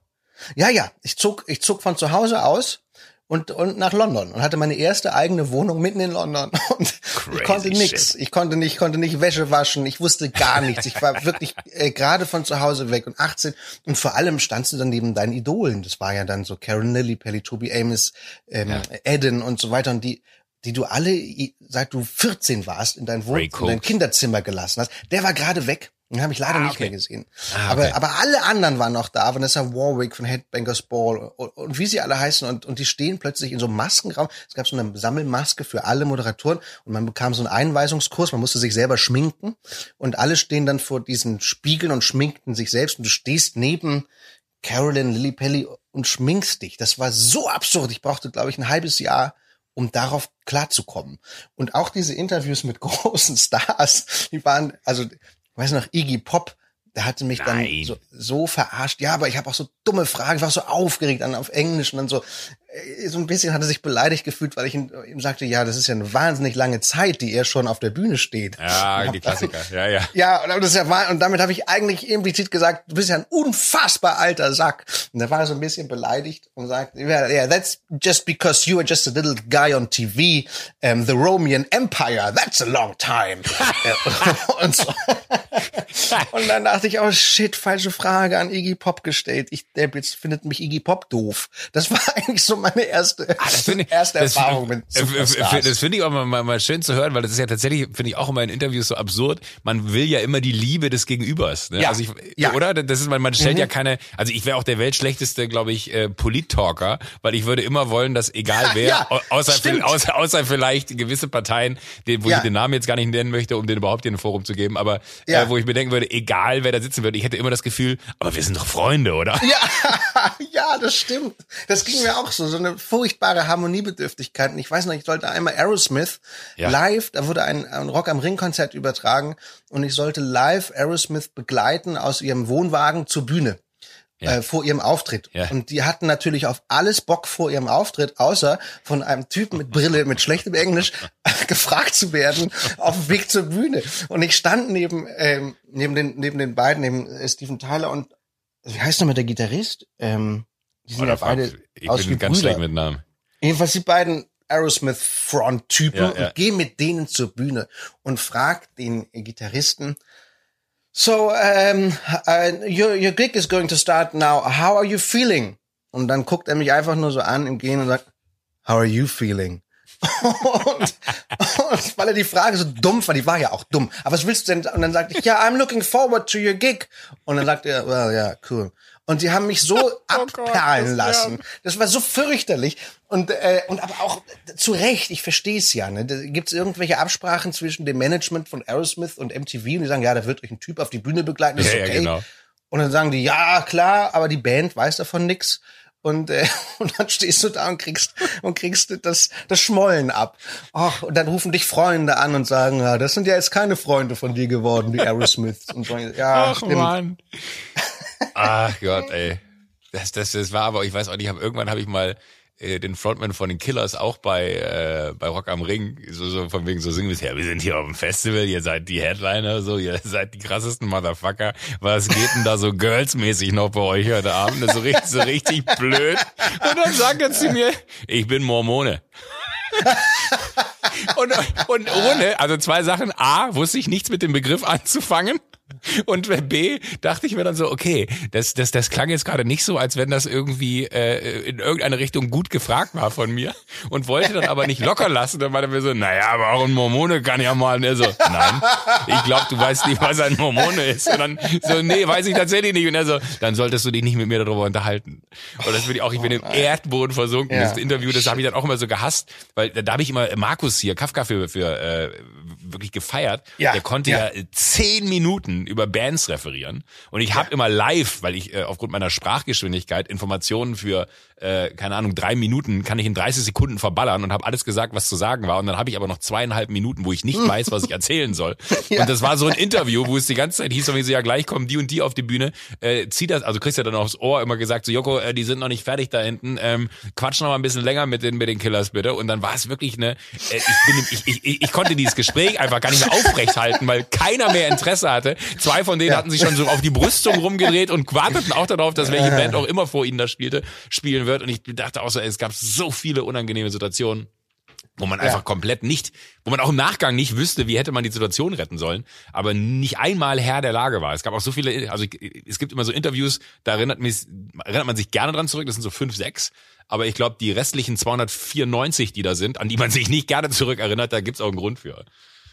Ja, ja, ich zog, ich zog von zu Hause aus und, und nach London und hatte meine erste eigene Wohnung mitten in London [laughs] und Crazy ich konnte shit. Ich konnte nicht, konnte nicht Wäsche waschen. Ich wusste gar [laughs] nichts. Ich war wirklich äh, gerade von zu Hause weg und 18 und vor allem standst du dann neben deinen Idolen. Das war ja dann so Karen Lilly, Pelly, Toby Amos, ähm, Ja. Eden und so weiter und die die du alle, seit du 14 warst, in dein, Wohn in dein. Kinderzimmer gelassen hast, der war gerade weg. Den habe ich leider Ah, nicht okay. mehr gesehen. Ah, aber, okay. aber alle anderen waren noch da. Vanessa Warwick von Headbangers Ball und, und wie sie alle heißen. Und, und die stehen plötzlich in so einem Maskenraum. Es gab so eine Sammelmaske für alle Moderatoren und man bekam so einen Einweisungskurs. Man musste sich selber schminken und alle stehen dann vor diesen Spiegeln und schminkten sich selbst. Und du stehst neben Carolyn Lilly Pelly und schminkst dich. Das war so absurd. Ich brauchte, glaube ich, ein halbes Jahr, um darauf klarzukommen. Und auch diese Interviews mit [laughs] großen Stars, die waren, also, weiß noch, Iggy Pop, der hatte mich dann Nein. so, so verarscht. Ja, aber ich habe auch so dumme Fragen, ich war so aufgeregt dann auf Englisch und dann so, so ein bisschen hat er sich beleidigt gefühlt, weil ich ihm, ihm sagte, ja, das ist ja eine wahnsinnig lange Zeit, die er schon auf der Bühne steht. Ja, die [laughs] Klassiker. Ja, ja. Ja, und das ist ja und damit habe ich eigentlich implizit gesagt, du bist ja ein unfassbar alter Sack. Und da war er so ein bisschen beleidigt und sagt, yeah, yeah, that's just because you are just a little guy on TV. Um, the Roman Empire, that's a long time. [laughs] Äh, [laughs] und so. Und dann dachte ich, oh shit, falsche Frage an Iggy Pop gestellt. Ich, der jetzt findet mich Iggy Pop doof. Das war eigentlich so meine erste, finde ich, erste Erfahrung mit äh, äh, Superstars. Das finde ich auch mal, mal, mal schön zu hören, weil das ist ja tatsächlich, finde ich auch immer in Interviews so absurd. Man will ja immer die Liebe des Gegenübers. Ne? Ja. Also ich, Ja. Mhm. Oder? Das ist, man, man stellt ja keine, also ich wäre auch der weltschlechteste, glaube ich, äh, Polit-Talker, weil ich würde immer wollen, dass egal wer, Ja, au- außer, stimmt. außer, außer vielleicht gewisse Parteien, den, wo Ja. ich den Namen jetzt gar nicht nennen möchte, um den überhaupt hier ein Forum zu geben, aber Ja. äh, wo ich mir denken würde, egal wer da sitzen würde, ich hätte immer das Gefühl, aber wir sind doch Freunde, oder? Ja, [laughs] ja, das stimmt. Das ging mir auch so, so eine furchtbare Harmoniebedürftigkeit. Und ich weiß noch, ich sollte einmal Aerosmith Ja. live, da wurde ein, ein Rock am Ring Konzert übertragen und ich sollte live Aerosmith begleiten aus ihrem Wohnwagen zur Bühne. Ja. Äh, vor ihrem Auftritt. Ja. Und die hatten natürlich auf alles Bock vor ihrem Auftritt, außer von einem Typen mit Brille, mit schlechtem Englisch, [laughs] gefragt zu werden auf dem Weg zur Bühne. Und ich stand neben, ähm, neben, den, neben den beiden, neben äh, Steven Tyler und wie heißt nochmal der Gitarrist? Ähm, die sind Oder ja beide ich bin ganz schlecht mit Namen. Jedenfalls die beiden Aerosmith-Front-Typen Ja, ja. und gehe mit denen zur Bühne und frag den Gitarristen, So, um, uh, your, your gig is going to start now. How are you feeling? Und dann guckt er mich einfach nur so an im Gehen und sagt, How are you feeling? [laughs] und, und weil er die Frage so dumm war, die war ja auch dumm. Aber was willst du denn? Und dann sagte ich, ja, I'm looking forward to your gig. Und dann sagt er, well, yeah, cool. Und die haben mich so [laughs] oh abperlen Gott, lassen. Ja. Das war so fürchterlich. Und, äh, und aber auch zu Recht, ich verstehe es ja. Ne? Gibt es irgendwelche Absprachen zwischen dem Management von Aerosmith und MTV und die sagen, ja, da wird euch ein Typ auf die Bühne begleiten, das ist okay. Ja, genau. Und dann sagen die, ja, klar, aber die Band weiß davon nix und, äh, [laughs] und dann stehst du da und kriegst und kriegst das das Schmollen ab. Ach, und dann rufen dich Freunde an und sagen, ja, das sind ja jetzt keine Freunde von dir geworden, die Aerosmiths und so. Ja, Ach stimmt. Mann. Ach Gott, ey. Das, das, das war aber, ich weiß auch nicht, hab, irgendwann habe ich mal äh, den Frontman von den Killers auch bei äh, bei Rock am Ring so, so von wegen so singen bisher wir sind hier auf dem Festival ihr seid die Headliner so ihr [laughs] seid die krassesten Motherfucker was geht denn da so girlsmäßig noch bei euch heute Abend das ist so richtig so richtig blöd und dann sagt er zu mir ich bin Mormone und, und ohne, also zwei Sachen. A, wusste ich nichts mit dem Begriff anzufangen. Und B, dachte ich mir dann so, okay, das, das, das klang jetzt gerade nicht so, als wenn das irgendwie äh, in irgendeine Richtung gut gefragt war von mir und wollte dann aber nicht locker lassen. Dann war er mir so, naja, aber auch ein Mormone kann ja mal. Und er so, nein, ich glaube, du weißt nicht, was ein Mormone ist. Und dann so, nee, weiß ich tatsächlich nicht. Und er so, dann solltest du dich nicht mit mir darüber unterhalten. Und das bin ich auch, ich bin im Erdboden versunken. Ja. Das Interview, das habe ich dann auch immer so gehasst, weil da, da habe ich immer Markus hier, Kafka für, für äh, wirklich gefeiert. Ja. Der konnte ja. ja zehn Minuten über Bands referieren. Und ich habe immer live, weil ich äh, aufgrund meiner Sprachgeschwindigkeit Informationen für äh, keine Ahnung, drei Minuten kann ich in 30 Sekunden verballern und habe alles gesagt, was zu sagen war. Und dann habe ich aber noch zweieinhalb Minuten, wo ich nicht weiß, was ich erzählen soll. [laughs] ja. Und das war so ein Interview, wo es die ganze Zeit hieß, so, ja, gleich kommen die und die auf die Bühne. Äh, zieh das, also kriegst ja dann aufs Ohr immer gesagt, so Joko, äh, die sind noch nicht fertig da hinten. Ähm, quatsch noch mal ein bisschen länger mit den, mit den Killers bitte. Und dann war es wirklich eine, äh, ich, bin, ich, ich, ich, ich konnte dieses Gespräch einfach gar nicht mehr aufrecht halten, weil keiner mehr Interesse hatte. Zwei von denen ja. hatten sich schon so auf die Brüstung rumgedreht und warteten auch darauf, dass welche Band auch immer vor ihnen da spielte, spielen wird. Und ich dachte auch so, es gab so viele unangenehme Situationen wo man ja. einfach komplett nicht, wo man auch im Nachgang nicht wüsste, wie hätte man die Situation retten sollen, aber nicht einmal Herr der Lage war. Es gab auch so viele, also es gibt immer so Interviews, da erinnert, mich, erinnert man sich gerne dran zurück, das sind so fünf, sechs, aber ich glaube, die restlichen 294, die da sind, an die man sich nicht gerne zurückerinnert, da gibt's auch einen Grund für.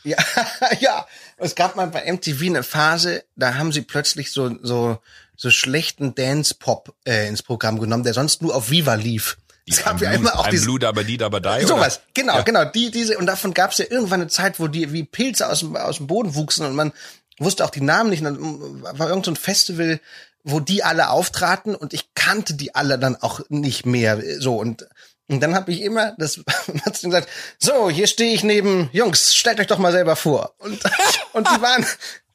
Ja, [laughs] ja. Es gab mal bei MTV eine Phase, da haben sie plötzlich so, so, so schlechten Dance-Pop äh, ins Programm genommen, der sonst nur auf Viva lief. es gab ja immer auch diese Blue Dabba Di Dabba Die. Sowas, genau, ja. genau. Die, diese, und davon gab es ja irgendwann eine Zeit, wo die wie Pilze aus dem, aus dem Boden wuchsen und man wusste auch die Namen nicht. Und dann war irgend so ein Festival, wo die alle auftraten und ich kannte die alle dann auch nicht mehr so und und dann habe ich immer, das [laughs] hat gesagt, so, hier stehe ich neben Jungs, stellt euch doch mal selber vor. Und, [laughs] und die waren,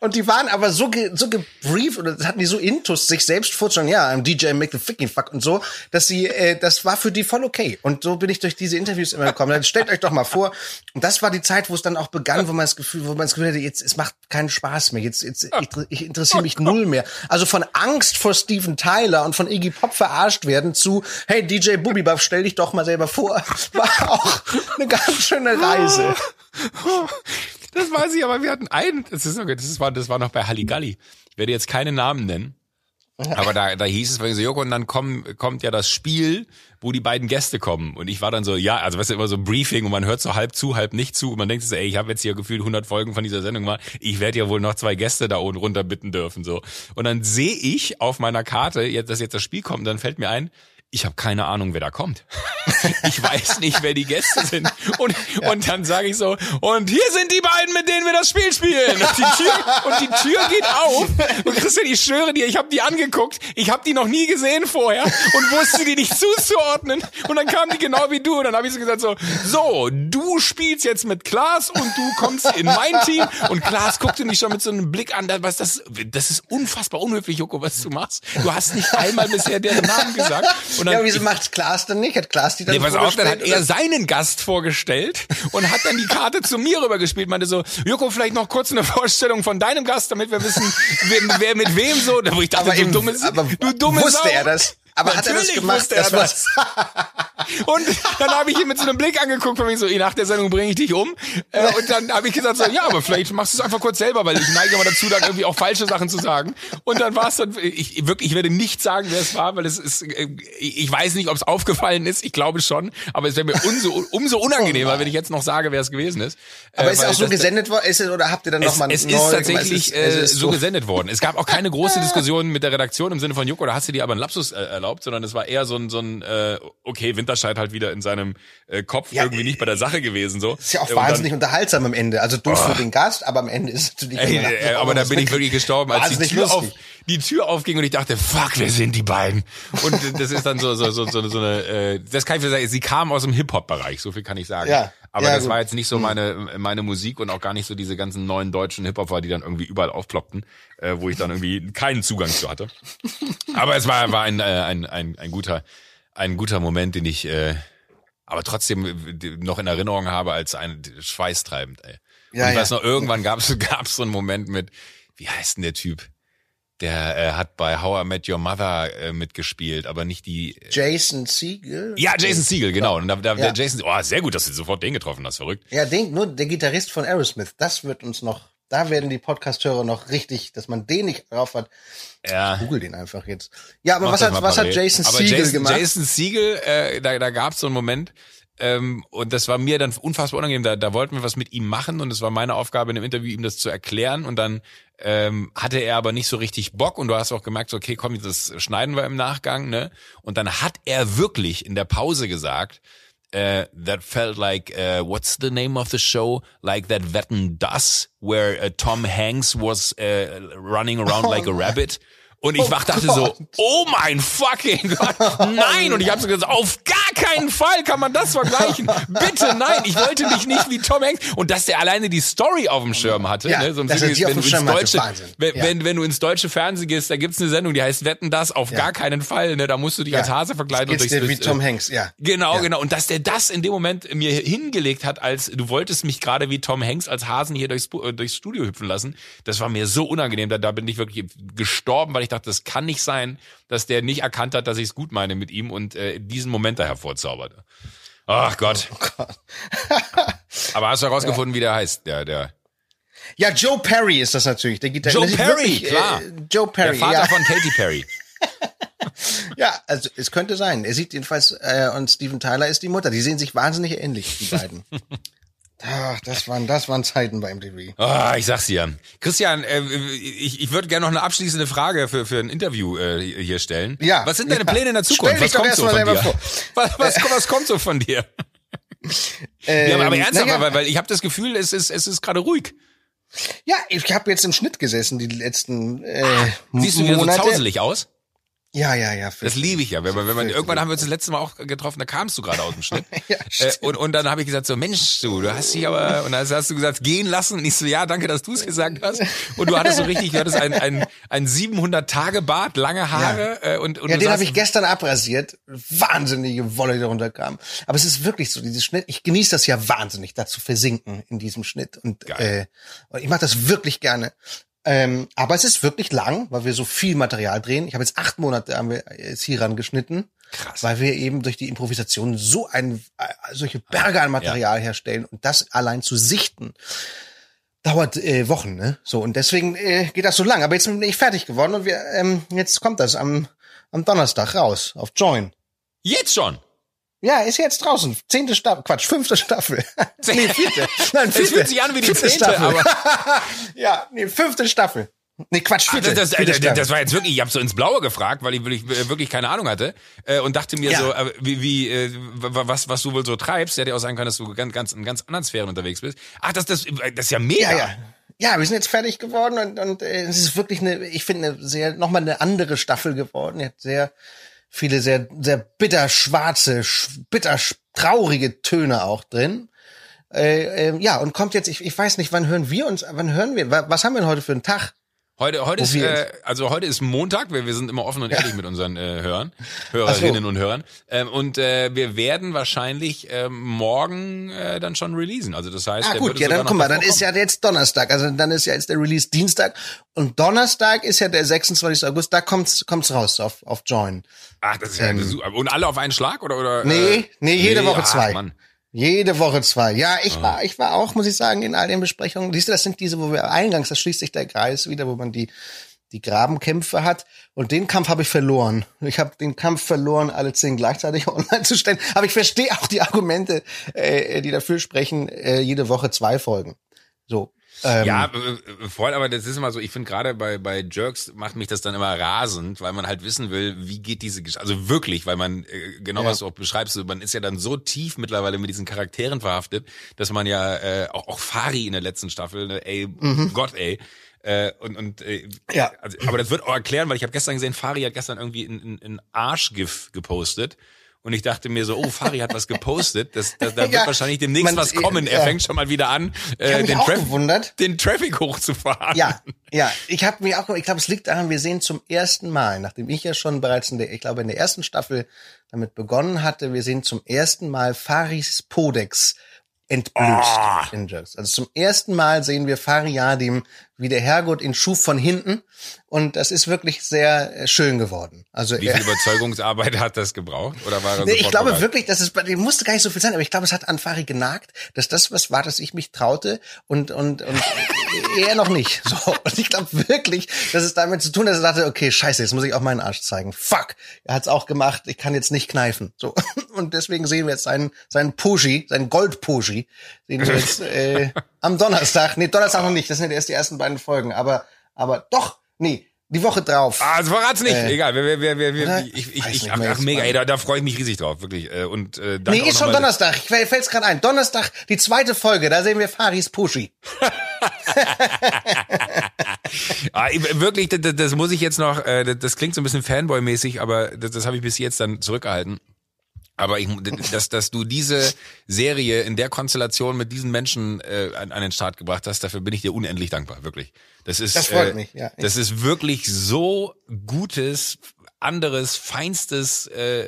und die waren aber so, ge, so gebrieft oder hatten die so intus, sich selbst vorzustellen, ja, I'm DJ make the fucking fuck und so, dass sie, äh, das war für die voll okay. Und so bin ich durch diese Interviews immer gekommen. Dann stellt euch doch mal vor. Und das war die Zeit, wo es dann auch begann, wo man das Gefühl, wo man das Gefühl hatte, jetzt, es macht keinen Spaß mehr. Jetzt, jetzt, ich, ich interessiere mich null mehr. Also von Angst vor Steven Tyler und von Iggy Pop verarscht werden zu, hey DJ Bubibuff, stell dich doch mal selber vor, [laughs] war auch eine ganz schöne Reise. [laughs] Das weiß ich, aber wir hatten einen, das, ist, das, war, das war noch bei Halligalli. Ich werde jetzt keine Namen nennen. Aber da, da hieß es, weil so, Joko, und dann komm, kommt ja das Spiel, wo die beiden Gäste kommen. Und ich war dann so, ja, also weißt du, immer so ein Briefing und man hört so halb zu, halb nicht zu. Und man denkt so, ey, ich habe jetzt hier gefühlt 100 Folgen von dieser Sendung gemacht. Ich werde ja wohl noch zwei Gäste da unten runter bitten dürfen. so. Und dann sehe ich auf meiner Karte, jetzt, dass jetzt das Spiel kommt, dann fällt mir ein, ich habe keine Ahnung, wer da kommt. [laughs] Ich weiß nicht, wer die Gäste sind. Und, ja. und dann sage ich so, und hier sind die beiden, mit denen wir das Spiel spielen. Und die Tür, und die Tür geht auf. Und Christian, ich schwöre dir, ich habe die angeguckt. Ich habe die noch nie gesehen vorher und wusste die nicht zuzuordnen. Und dann kamen die genau wie du. Und dann habe ich so gesagt so, so, du spielst jetzt mit Klaas und du kommst in mein Team. Und Klaas guckte mich schon mit so einem Blick an. Was das, das ist unfassbar unhöflich, Joko, was du machst. Du hast nicht einmal bisher deren Namen gesagt. Und dann, ja, wieso macht Klaas denn nicht? Hat Klaas die dann nee, pass auf, dann hat er seinen Gast vorgestellt und hat dann die Karte zu mir rübergespielt. Meinte so, Joko, vielleicht noch kurz eine Vorstellung von deinem Gast, damit wir wissen, wer, wer mit wem so. Wo ich dachte, aber du dummes, aber du dummes Wusste Sau. er das? Aber Natürlich hat er das gemacht? Er das. [laughs] Und dann habe ich ihn mit so einem Blick angeguckt, von mir so, nach der Sendung bringe ich dich um. Äh, und dann habe ich gesagt so, ja, aber [laughs] vielleicht machst du es einfach kurz selber, weil ich neige immer dazu, dann irgendwie auch falsche Sachen zu sagen. Und dann war es dann, ich wirklich, ich werde nicht sagen, wer es war, weil es ist, äh, ich weiß nicht, ob es aufgefallen ist, ich glaube schon, aber es wäre mir umso, umso unangenehmer, wenn ich jetzt noch sage, wer es gewesen ist. Aber Äh, ist es auch so gesendet worden, ist es, oder habt ihr dann es, nochmal es ist tatsächlich es äh, ist so gesendet worden. Es gab auch keine [laughs] große Diskussion mit der Redaktion im Sinne von Joko, da hast du dir aber einen Lapsus äh, erlaubt, sondern es war eher so ein, so ein äh, okay, Winterscheid halt wieder in seinem äh, Kopf Ja, irgendwie nicht bei der Sache gewesen. so. Ist ja auch Äh, und dann- wahnsinnig unterhaltsam am Ende. Also doof für den Gast, aber am Ende ist es natürlich. Ey, immer- äh, aber da bin ich wirklich gestorben, als die Tür, auf, die Tür aufging und ich dachte, fuck, wer sind die beiden? Und äh, das ist dann so so so so, so eine, äh, das kann ich sagen, sie kam aus dem Hip Hop Bereich, so viel kann ich sagen. Ja, aber ja, das gut. war jetzt nicht so meine meine Musik und auch gar nicht so diese ganzen neuen deutschen Hip Hopper, die dann irgendwie überall aufploppten, äh, wo ich dann irgendwie keinen Zugang zu hatte. [laughs] Aber es war war ein äh, ein ein, ein guter ein guter Moment, den ich äh, aber trotzdem äh, noch in Erinnerung habe als ein schweißtreibend. Ey. Ja, und ich ja. weiß noch, irgendwann gab es [laughs] gab's so einen Moment mit, wie heißt denn der Typ? Der äh, hat bei How I Met Your Mother äh, mitgespielt, aber nicht die. Äh, Jason Siegel. ja, Jason Siegel, genau. Und da, da, Ja. der Jason, oh, sehr gut, dass du sofort den getroffen hast, verrückt. Ja, den, nur der Gitarrist von Aerosmith. Das wird uns noch, da werden die Podcast-Hörer noch richtig, dass man den nicht drauf hat. Ja. Google den einfach jetzt. Ja, aber Mach was hat, was hat. Jason aber Siegel Jason, gemacht? Jason Siegel, äh, da, da gab es so einen Moment, ähm, und das war mir dann unfassbar unangenehm. Da, da wollten wir was mit ihm machen und es war meine Aufgabe in dem Interview, ihm das zu erklären. Und dann ähm, hatte er aber nicht so richtig Bock und du hast auch gemerkt, okay, komm, das schneiden wir im Nachgang, ne? Und dann hat er wirklich in der Pause gesagt, uh, that felt like uh, what's the name of the show? Like that Wetten das where uh, Tom Hanks was uh, running around like a rabbit und ich Oh wach dachte so Gott. oh mein fucking Gott nein und ich habe so gesagt auf gar keinen Fall kann man das vergleichen bitte nein ich wollte mich nicht wie Tom Hanks und dass der alleine die Story auf dem Schirm hatte Ja, ne? so dass Sinne, wenn du ins Schirm deutsche wenn, Ja. wenn wenn du ins deutsche Fernsehen gehst da gibt's eine Sendung die heißt Wetten das auf gar keinen Fall ne da musst du dich als Hase verkleiden und Geht's durchs- wie Tom Hanks, ja. Genau, Ja. genau. Und dass der das in dem Moment mir hingelegt hat, als du wolltest mich gerade wie Tom Hanks als Hasen hier durchs, äh, durchs Studio hüpfen lassen, das war mir so unangenehm. Da, da bin ich wirklich gestorben, weil ich dachte, das kann nicht sein, dass der nicht erkannt hat, dass ich es gut meine mit ihm und äh, diesen Moment da hervorzauberte. Ach Gott. [laughs] Aber hast du herausgefunden, wie der heißt? Der, der, Ja, Joe Perry ist das natürlich, der Gitarrist. Joe Perry, wirklich, klar. Äh, Joe der Perry, Vater ja. von Katy Perry. [laughs] Ja, also es könnte sein. Er sieht jedenfalls, äh, und Steven Tyler ist die Mutter. Die sehen sich wahnsinnig ähnlich, die beiden. [laughs] Ach, das waren, das waren Zeiten beim TV. Ah, ich sag's dir. Christian, äh, ich, ich würde gerne noch eine abschließende Frage für, für ein Interview äh, hier stellen. Ja. Was sind deine Ja. Pläne in der Zukunft? Stell was kommt so von dir? vor. [laughs] Was, was, was kommt so von dir? [laughs] ja, aber, Ähm, ernsthaft, naja, weil, weil ich habe das Gefühl, es ist, es ist gerade ruhig. Ja, ich habe jetzt im Schnitt gesessen die letzten äh, Siehst du wieder Monate. so zauselig aus? Ja, ja, ja. Das liebe ich ja. Wenn man, wenn man, irgendwann haben wir uns das letzte Mal auch getroffen, da kamst du gerade aus dem Schnitt. [laughs] Ja, äh, und, und dann habe ich gesagt, so Mensch, du, du hast dich aber, und dann hast du gesagt, gehen lassen. Und ich so, ja, danke, dass du es gesagt hast. Und du hattest so richtig, du hattest ein, ein, ein 700-Tage-Bart, lange Haare. Äh, und, und Ja, den habe ich gestern abrasiert. Wahnsinnige Wolle, die darunter kam. Aber es ist wirklich so, dieses Schnitt. Ich genieße das ja wahnsinnig, da zu versinken in diesem Schnitt. Und, äh, und ich mache das wirklich gerne. Ähm, aber es ist wirklich lang, weil wir so viel Material drehen. Ich habe jetzt acht Monate haben wir jetzt hier ran geschnitten. Krass. Weil wir eben durch die Improvisation so ein, äh, solche Berge an Material herstellen und das allein zu sichten dauert äh, Wochen, ne? So und deswegen äh, geht das so lang. Aber jetzt bin ich fertig geworden und wir ähm, jetzt kommt das am am Donnerstag raus auf Join. Jetzt schon. Ja, ist jetzt draußen. Zehnte Staffel, Quatsch, fünfte Staffel. [laughs] nee, vierte. Nein, Es vierte. fühlt sich an wie die Vierte zehnte, Staffel. aber [laughs] ja, nee, fünfte Staffel. Nee, Quatsch, vierte. das, das, vierte das, Staffel. das war jetzt wirklich, ich habe so ins Blaue gefragt, weil ich wirklich, wirklich keine Ahnung hatte äh, und dachte mir Ja. so, äh, wie, wie äh, was, was du wohl so treibst. Hätte ja auch sein können, dass du ganz, ganz in ganz anderen Sphären unterwegs bist. Ach, das, das, das ist ja mega. Ja, ja. Ja, wir sind jetzt fertig geworden und, und äh, es ist wirklich eine, ich finde, eine sehr, nochmal eine andere Staffel geworden. Hat sehr viele sehr, sehr bitter schwarze, sch- bitter traurige Töne auch drin. Äh, äh, ja, und kommt jetzt, ich, ich weiß nicht, wann hören wir uns, wann hören wir, wa- was haben wir denn heute für einen Tag? Heute, heute ist, äh, also heute ist Montag, wir, wir sind immer offen und ehrlich mit unseren äh, Hörern, Hörerinnen so. und Hörern. Ähm, und äh, wir werden wahrscheinlich ähm, morgen äh, dann schon releasen. Also das heißt, Ah gut, ja, dann guck mal, dann ist ja jetzt Donnerstag, also dann ist ja jetzt der Release Dienstag und Donnerstag ist ja der 26. August, da kommt's kommt's raus auf auf Join. Ach, das ist ja ähm, super. Und alle auf einen Schlag oder oder? Nee, äh, nee, jede Woche ach, zwei. Mann. Jede Woche zwei. Ja, ich Ah. war, ich war auch, muss ich sagen, in all den Besprechungen. Siehst du, das sind diese, wo wir eingangs, da schließt sich der Kreis wieder, wo man die die Grabenkämpfe hat. Und den Kampf habe ich verloren. Ich habe den Kampf verloren, alle zehn gleichzeitig [laughs] online zu stellen. Aber ich verstehe auch die Argumente, äh, die dafür sprechen, äh, jede Woche zwei Folgen. So. Ähm, Ja, voll, aber das ist immer so, ich finde gerade bei, bei Jerks macht mich das dann immer rasend, weil man halt wissen will, wie geht diese Geschichte, also wirklich, weil man, äh, genau Ja. was du auch beschreibst, man ist ja dann so tief mittlerweile mit diesen Charakteren verhaftet, dass man ja, äh, auch, auch Fari in der letzten Staffel, ne, ey, Gott, ey, äh, und, und äh, Mhm. Ja. also, aber das wird auch erklären, weil ich habe gestern gesehen, Fari hat gestern irgendwie ein, ein, ein Arschgif gepostet. Und ich dachte mir so, oh, Fari hat was gepostet. Das, das, da [laughs] wird Ja, wahrscheinlich demnächst man- was kommen. Er ja. fängt schon mal wieder an, äh, mich den, Traf gewundert. den Traffic hochzufahren. Ja, ja. Ich habe mir auch, ich glaube, es liegt daran, wir sehen zum ersten Mal, nachdem ich ja schon bereits in der, ich glaube, in der ersten Staffel damit begonnen hatte, wir sehen zum ersten Mal Faris Podex entblößt Ah. in Jerks. Also zum ersten Mal sehen wir Fariadim, wie der Herrgott ihn schuf von hinten. Und das ist wirklich sehr äh, schön geworden. Also Wie er, viel Überzeugungsarbeit hat das gebraucht? Oder war er Nee, ich glaube bereit? wirklich, dass es bei dem musste gar nicht so viel sein, aber ich glaube, es hat an Fari genagt, dass das was war, dass ich mich traute und und und [laughs] er noch nicht. So und ich glaube wirklich, dass es damit zu tun, dass er dachte, okay, scheiße, jetzt muss ich auch meinen Arsch zeigen. Fuck, er hat's auch gemacht, ich kann jetzt nicht kneifen. So [laughs] und deswegen sehen wir jetzt seinen seinen Poji, seinen Gold Poji, sehen wir jetzt äh, [laughs] am Donnerstag. Nee, Donnerstag noch nicht, das sind ja erst die ersten beiden Folgen, aber aber doch, nee, die Woche drauf. Ah, also verrat's nicht. Äh, Egal, wir, wir, wir, wir, oder? ich, ich, ich, ach, ach mega, ey, da, da freue ich mich riesig drauf, wirklich. Äh, Und äh, Nee, ist schon Donnerstag. Ich fällt's gerade ein. Donnerstag, die zweite Folge. Da sehen wir Faris Puschi. [laughs] Ah, ich- wirklich, das, das muss ich jetzt noch, äh, das, das klingt so ein bisschen Fanboy-mäßig, aber das, das habe ich bis jetzt dann zurückgehalten. Aber ich, dass, dass du diese Serie in der Konstellation mit diesen Menschen äh, an, an den Start gebracht hast, dafür bin ich dir unendlich dankbar, wirklich. Das ist, Das freut äh, mich, ja. Das ist wirklich so gutes, anderes, feinstes äh,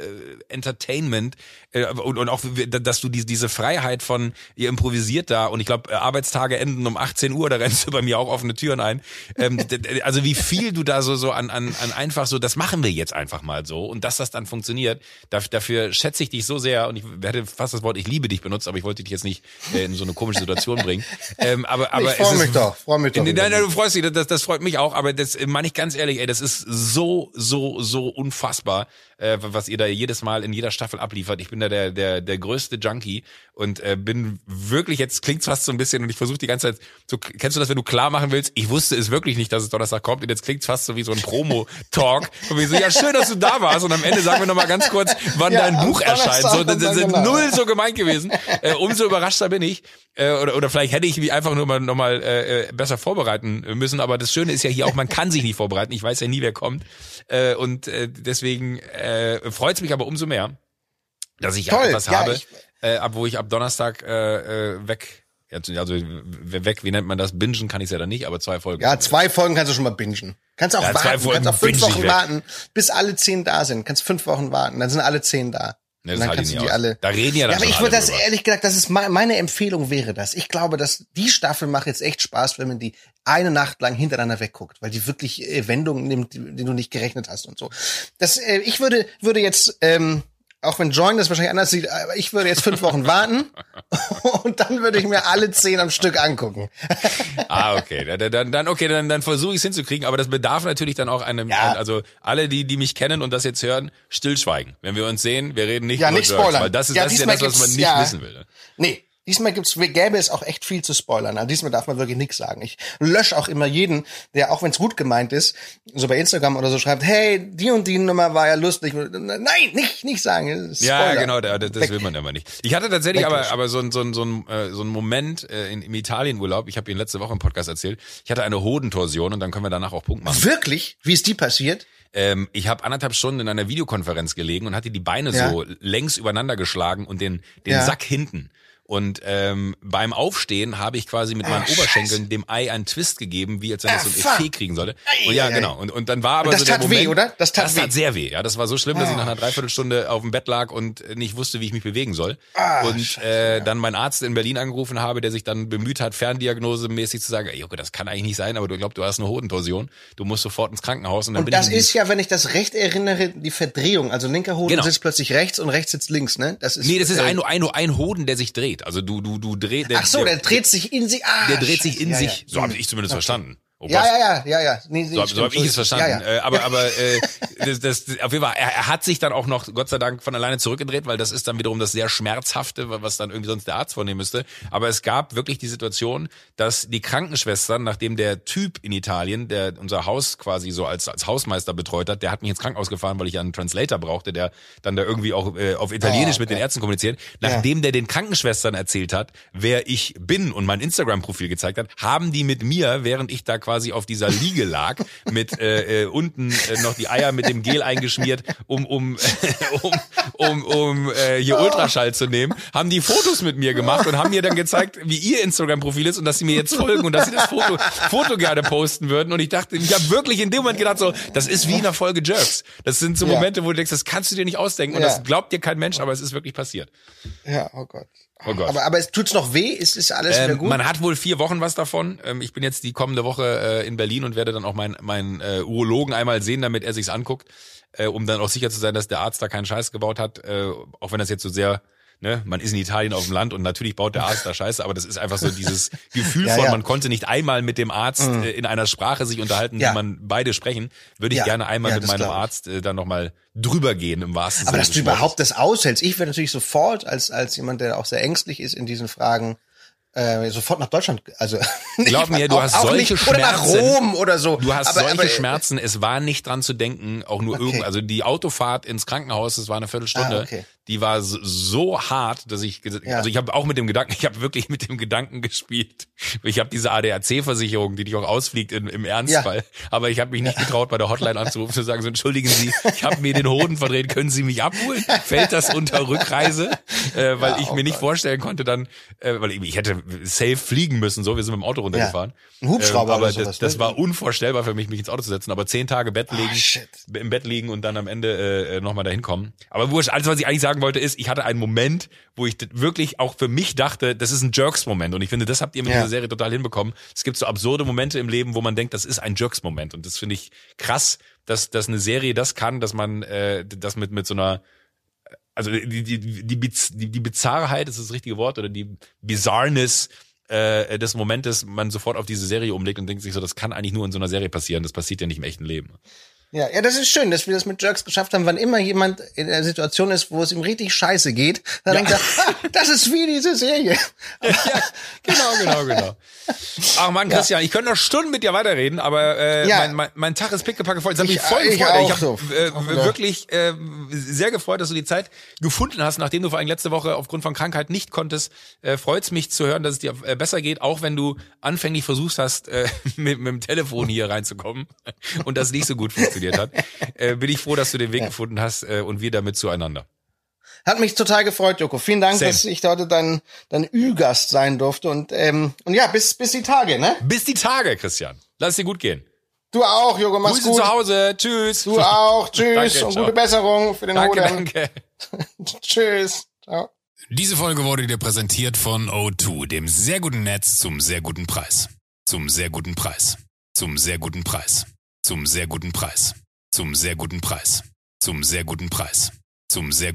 Entertainment und, und auch, dass du diese, diese Freiheit von, ihr improvisiert da und ich glaube, Arbeitstage enden um 18 Uhr, da rennst du bei mir auch offene Türen ein. Ähm, also wie viel du da so, so an, an, an einfach so, das machen wir jetzt einfach mal so und dass das dann funktioniert, dafür, schätze ich dich so sehr und ich hätte fast das Wort ich liebe dich benutzt, aber ich wollte dich jetzt nicht äh, in so eine komische Situation bringen. Ähm, aber, aber ich freue mich ist, doch. Freue mich doch. Nein, nein, du freust dich, das, das freut mich auch, aber das äh, meine ich ganz ehrlich, ey, das ist so, so, so unfassbar, äh, was ihr da jedes Mal in jeder Staffel abliefert. Ich bin da der, der, der größte Junkie und äh, bin wirklich, jetzt klingt's fast so ein bisschen und ich versuche die ganze Zeit, so, kennst du das, wenn du klar machen willst, ich wusste es wirklich nicht, dass es Donnerstag kommt und jetzt klingt's fast so wie so ein Promo-Talk. [laughs] Und wir so, ja, schön, dass du da warst und am Ende sagen wir nochmal ganz kurz, wann Ja, dein Buch erscheint. So, das, dann genau. null so gemeint gewesen. [laughs] Äh, umso überraschter bin ich. Äh, oder, oder vielleicht hätte ich mich einfach nur mal nochmal äh, äh, besser vorbereiten müssen. Aber das Schöne ist ja hier auch, man kann sich nicht vorbereiten. Ich weiß ja nie, wer kommt. Äh, und äh, deswegen äh, freut es mich aber umso mehr, dass ich Toll, etwas ja, habe, ich- äh, ab wo ich ab Donnerstag äh, äh, weg, also weg, wie nennt man das? Bingen kann ich ja dann nicht, aber zwei Folgen. Ja, zwei Folgen kannst du schon mal bingen. Kannst auch Ja, warten. Kannst auch fünf Wochen warten, bis alle zehn da sind. Kannst fünf Wochen warten, dann sind alle zehn da. Ne, dann kannst du die aus. alle. Da reden ja dann Ja, aber ich würde das drüber. ehrlich gesagt, das ist me- meine Empfehlung wäre das. Ich glaube, dass die Staffel macht jetzt echt Spaß, wenn man die eine Nacht lang hintereinander wegguckt, weil die wirklich äh, Wendungen nimmt, die, die du nicht gerechnet hast und so. Das, äh, ich würde, würde jetzt, ähm, auch wenn Join das wahrscheinlich anders sieht, aber ich würde jetzt fünf Wochen [laughs] warten und dann würde ich mir alle zehn am Stück angucken. Ah, okay. Dann, dann, okay, dann, dann versuche ich es hinzukriegen, aber das bedarf natürlich dann auch einem, Ja. also alle, die, die mich kennen und das jetzt hören, stillschweigen. Wenn wir uns sehen, wir reden nicht Ja, über nicht spoilern. weil das ist, Ja, das ist ja das, was man nicht ja. wissen will. ne? Nee, diesmal gibt's, gäbe es auch echt viel zu spoilern. Also diesmal darf man wirklich nichts sagen. Ich lösche auch immer jeden, der, auch wenn es gut gemeint ist, so bei Instagram oder so schreibt, hey, die und die Nummer war ja lustig. Nein, nicht, nicht sagen. Ja, Spoiler. genau, da- das, das will man immer nicht. Ich hatte tatsächlich aber, aber so ein, so ein, so ein, äh, so ein Moment äh, in, im Italienurlaub, ich habe Ihnen letzte Woche im Podcast erzählt, ich hatte eine Hodentorsion und dann können wir danach auch Punkt machen. Wirklich? Wie ist die passiert? Ähm, ich habe anderthalb Stunden in einer Videokonferenz gelegen und hatte die Beine Ja. so längs übereinander geschlagen und den, den Ja. Sack hinten. Und ähm, beim Aufstehen habe ich quasi mit meinen Ach, Oberschenkeln dem Ei einen Twist gegeben, wie als wenn das so ein fuck. Effet kriegen sollte. Und ja, genau. Und, und dann war aber Und das so der tat weh, Moment, oder? Das tat das weh. tat sehr weh. Ja, das war so schlimm, dass ich Ah. nach einer Dreiviertelstunde auf dem Bett lag und nicht wusste, wie ich mich bewegen soll. Ah, und Scheiße, äh, ja. dann meinen Arzt in Berlin angerufen habe, der sich dann bemüht hat, ferndiagnosemäßig zu sagen, ey, Jocke, das kann eigentlich nicht sein, aber du glaubst, du hast eine Hodentorsion. Du musst sofort ins Krankenhaus. Und dann Und bin das ich ist ja, wenn ich das recht erinnere, die Verdrehung. Also linker Hoden Genau. sitzt plötzlich rechts und rechts sitzt links, ne? Das ist, Nee, das ist äh, ein, ein, ein Hoden, der sich dreht. Also du, du, du drehst. Ach so, der dreht sich in sich. Ah, der dreht sich in ja, sich. ja. So habe ich zumindest verstanden. Oh Ja, ja, ja, ja, ja. Nee, So, so habe ich es verstanden. Ja, ja. Äh, aber aber äh, [laughs] das, das, auf jeden Fall, er, er hat sich dann auch noch, Gott sei Dank, von alleine zurückgedreht, weil das ist dann wiederum das sehr Schmerzhafte, was dann irgendwie sonst der Arzt vornehmen müsste. Aber es gab wirklich die Situation, dass die Krankenschwestern, nachdem der Typ in Italien, der unser Haus quasi so als, als Hausmeister betreut hat, der hat mich ins Krankenhaus gefahren, weil ich einen Translator brauchte, der dann da irgendwie auch äh, auf Italienisch Oh, mit den okay. Ärzten kommuniziert. Nachdem der den Krankenschwestern erzählt hat, wer ich bin und mein Instagram-Profil gezeigt hat, haben die mit mir, während ich da quasi auf dieser Liege lag, mit äh, äh, unten äh, noch die Eier mit dem Gel eingeschmiert, um um [laughs] um um, um äh, hier Ultraschall zu nehmen, haben die Fotos mit mir gemacht und haben mir dann gezeigt, wie ihr Instagram-Profil ist und dass sie mir jetzt folgen und dass sie das Foto Foto gerne posten würden. Und ich dachte, ich habe wirklich in dem Moment gedacht, so, das ist wie in der Folge Jerks. Das sind so. Momente, wo du denkst, das kannst du dir nicht ausdenken und Ja. das glaubt dir kein Mensch, aber es ist wirklich passiert. Ja, oh Gott. Oh Gott. Aber, aber es tut's noch weh? Ist, ist alles wieder Ähm, gut? man hat wohl vier Wochen was davon. Ähm, ich bin jetzt die kommende Woche äh, in Berlin und werde dann auch meinen mein, äh, Urologen einmal sehen, damit er sich's anguckt, äh, um dann auch sicher zu sein, dass der Arzt da keinen Scheiß gebaut hat, äh, auch wenn das jetzt so sehr Ne, man ist in Italien auf dem Land und natürlich baut der Arzt da Scheiße, aber das ist einfach so dieses [laughs] Gefühl Ja, von, ja. man konnte nicht einmal mit dem Arzt äh, in einer Sprache sich unterhalten, Ja. die man beide sprechen. Würde ich Ja. gerne einmal mit meinem. Arzt äh, dann nochmal drüber gehen im wahrsten aber Sinne dass des du überhaupt das aushältst. Ich wäre natürlich sofort, als, als jemand, der auch sehr ängstlich ist in diesen Fragen, äh, sofort nach Deutschland. Also [laughs] Glaub mir, du auch, hast auch solche nicht, Oder nach Schmerzen. Rom oder so. Du hast aber, solche aber, äh, Schmerzen, es war nicht dran zu denken, auch nur Okay. irgend, also die Autofahrt ins Krankenhaus, das war eine Viertelstunde, Ah, okay. Die war so, hart, dass ich, Ja. also ich habe auch mit dem Gedanken, [laughs] ich habe wirklich mit dem Gedanken gespielt. Ich habe diese ADAC-Versicherung, die dich auch ausfliegt im, im Ernstfall, aber ich habe mich nicht getraut, bei der Hotline anzurufen zu sagen, so entschuldigen Sie, ich habe mir den Hoden verdreht, können Sie mich abholen? Fällt das unter Rückreise? Äh, weil Ja, ich oh mir nicht Gott. vorstellen konnte dann, äh, weil ich, ich hätte safe fliegen müssen, so, wir sind mit dem Auto runtergefahren. Ein Hubschrauber ähm, aber sowas, das, das ne? war unvorstellbar für mich, mich ins Auto zu setzen, aber zehn Tage Bett liegen, Ah, shit. im Bett liegen und dann am Ende äh, nochmal dahin kommen. Aber wurscht, alles, was ich eigentlich sagen wollte, ist, ich hatte einen Moment, wo ich wirklich auch für mich dachte, das ist ein Jerks-Moment. Und ich finde, das habt ihr mit Ja. dieser Serie total hinbekommen. Es gibt so absurde Momente im Leben, wo man denkt, das ist ein Jerks-Moment. Und das finde ich krass, dass, dass eine Serie das kann, dass man äh, das mit, mit so einer also die, die, die, die, die Bizarrheit ist das richtige Wort oder die Bizarreness äh, des Momentes man sofort auf diese Serie umlegt und denkt sich so, das kann eigentlich nur in so einer Serie passieren, das passiert ja nicht im echten Leben. Ja, ja, das ist schön, dass wir das mit Jerks geschafft haben. Wann immer jemand in der Situation ist, wo es ihm richtig scheiße geht, dann denkt er, ah, das ist wie diese Serie. [laughs] ja, genau, genau, genau. Ach man, Christian, ich könnte noch Stunden mit dir weiterreden, aber äh, Ja. mein, mein, mein Tag ist pickepacke voll. Es hat mich Ich- voll ich gefreut. auch Ich habe so. äh, Ja. wirklich äh, sehr gefreut, dass du die Zeit gefunden hast, nachdem du vor allem letzte Woche aufgrund von Krankheit nicht konntest. Äh, Freut's mich zu hören, dass es dir äh, besser geht, auch wenn du anfänglich versucht hast, äh, [laughs] mit, mit dem Telefon hier reinzukommen [laughs] und das nicht so gut funktioniert hat. [laughs] Äh, bin ich froh, dass du den Weg gefunden hast äh, und wir damit zueinander. Hat mich total gefreut, Joko. Vielen Dank, Same. dass ich heute dein, dein Ü-Gast sein durfte. Und, ähm, und ja, bis, bis die Tage, ne? Bis die Tage, Christian. Lass es dir gut gehen. Du auch, Joko. Mach's Grüße gut. zu Hause. Tschüss. Du auch. [laughs] Tschüss Danke, und ciao. gute Besserung für den Danke, danke. [laughs] Tschüss. Ciao. Diese Folge wurde dir präsentiert von O2, dem sehr guten Netz zum sehr guten Preis. Zum sehr guten Preis. Zum sehr guten Preis. Zum sehr guten Preis. Zum sehr guten Preis. Zum sehr guten Preis. Zum sehr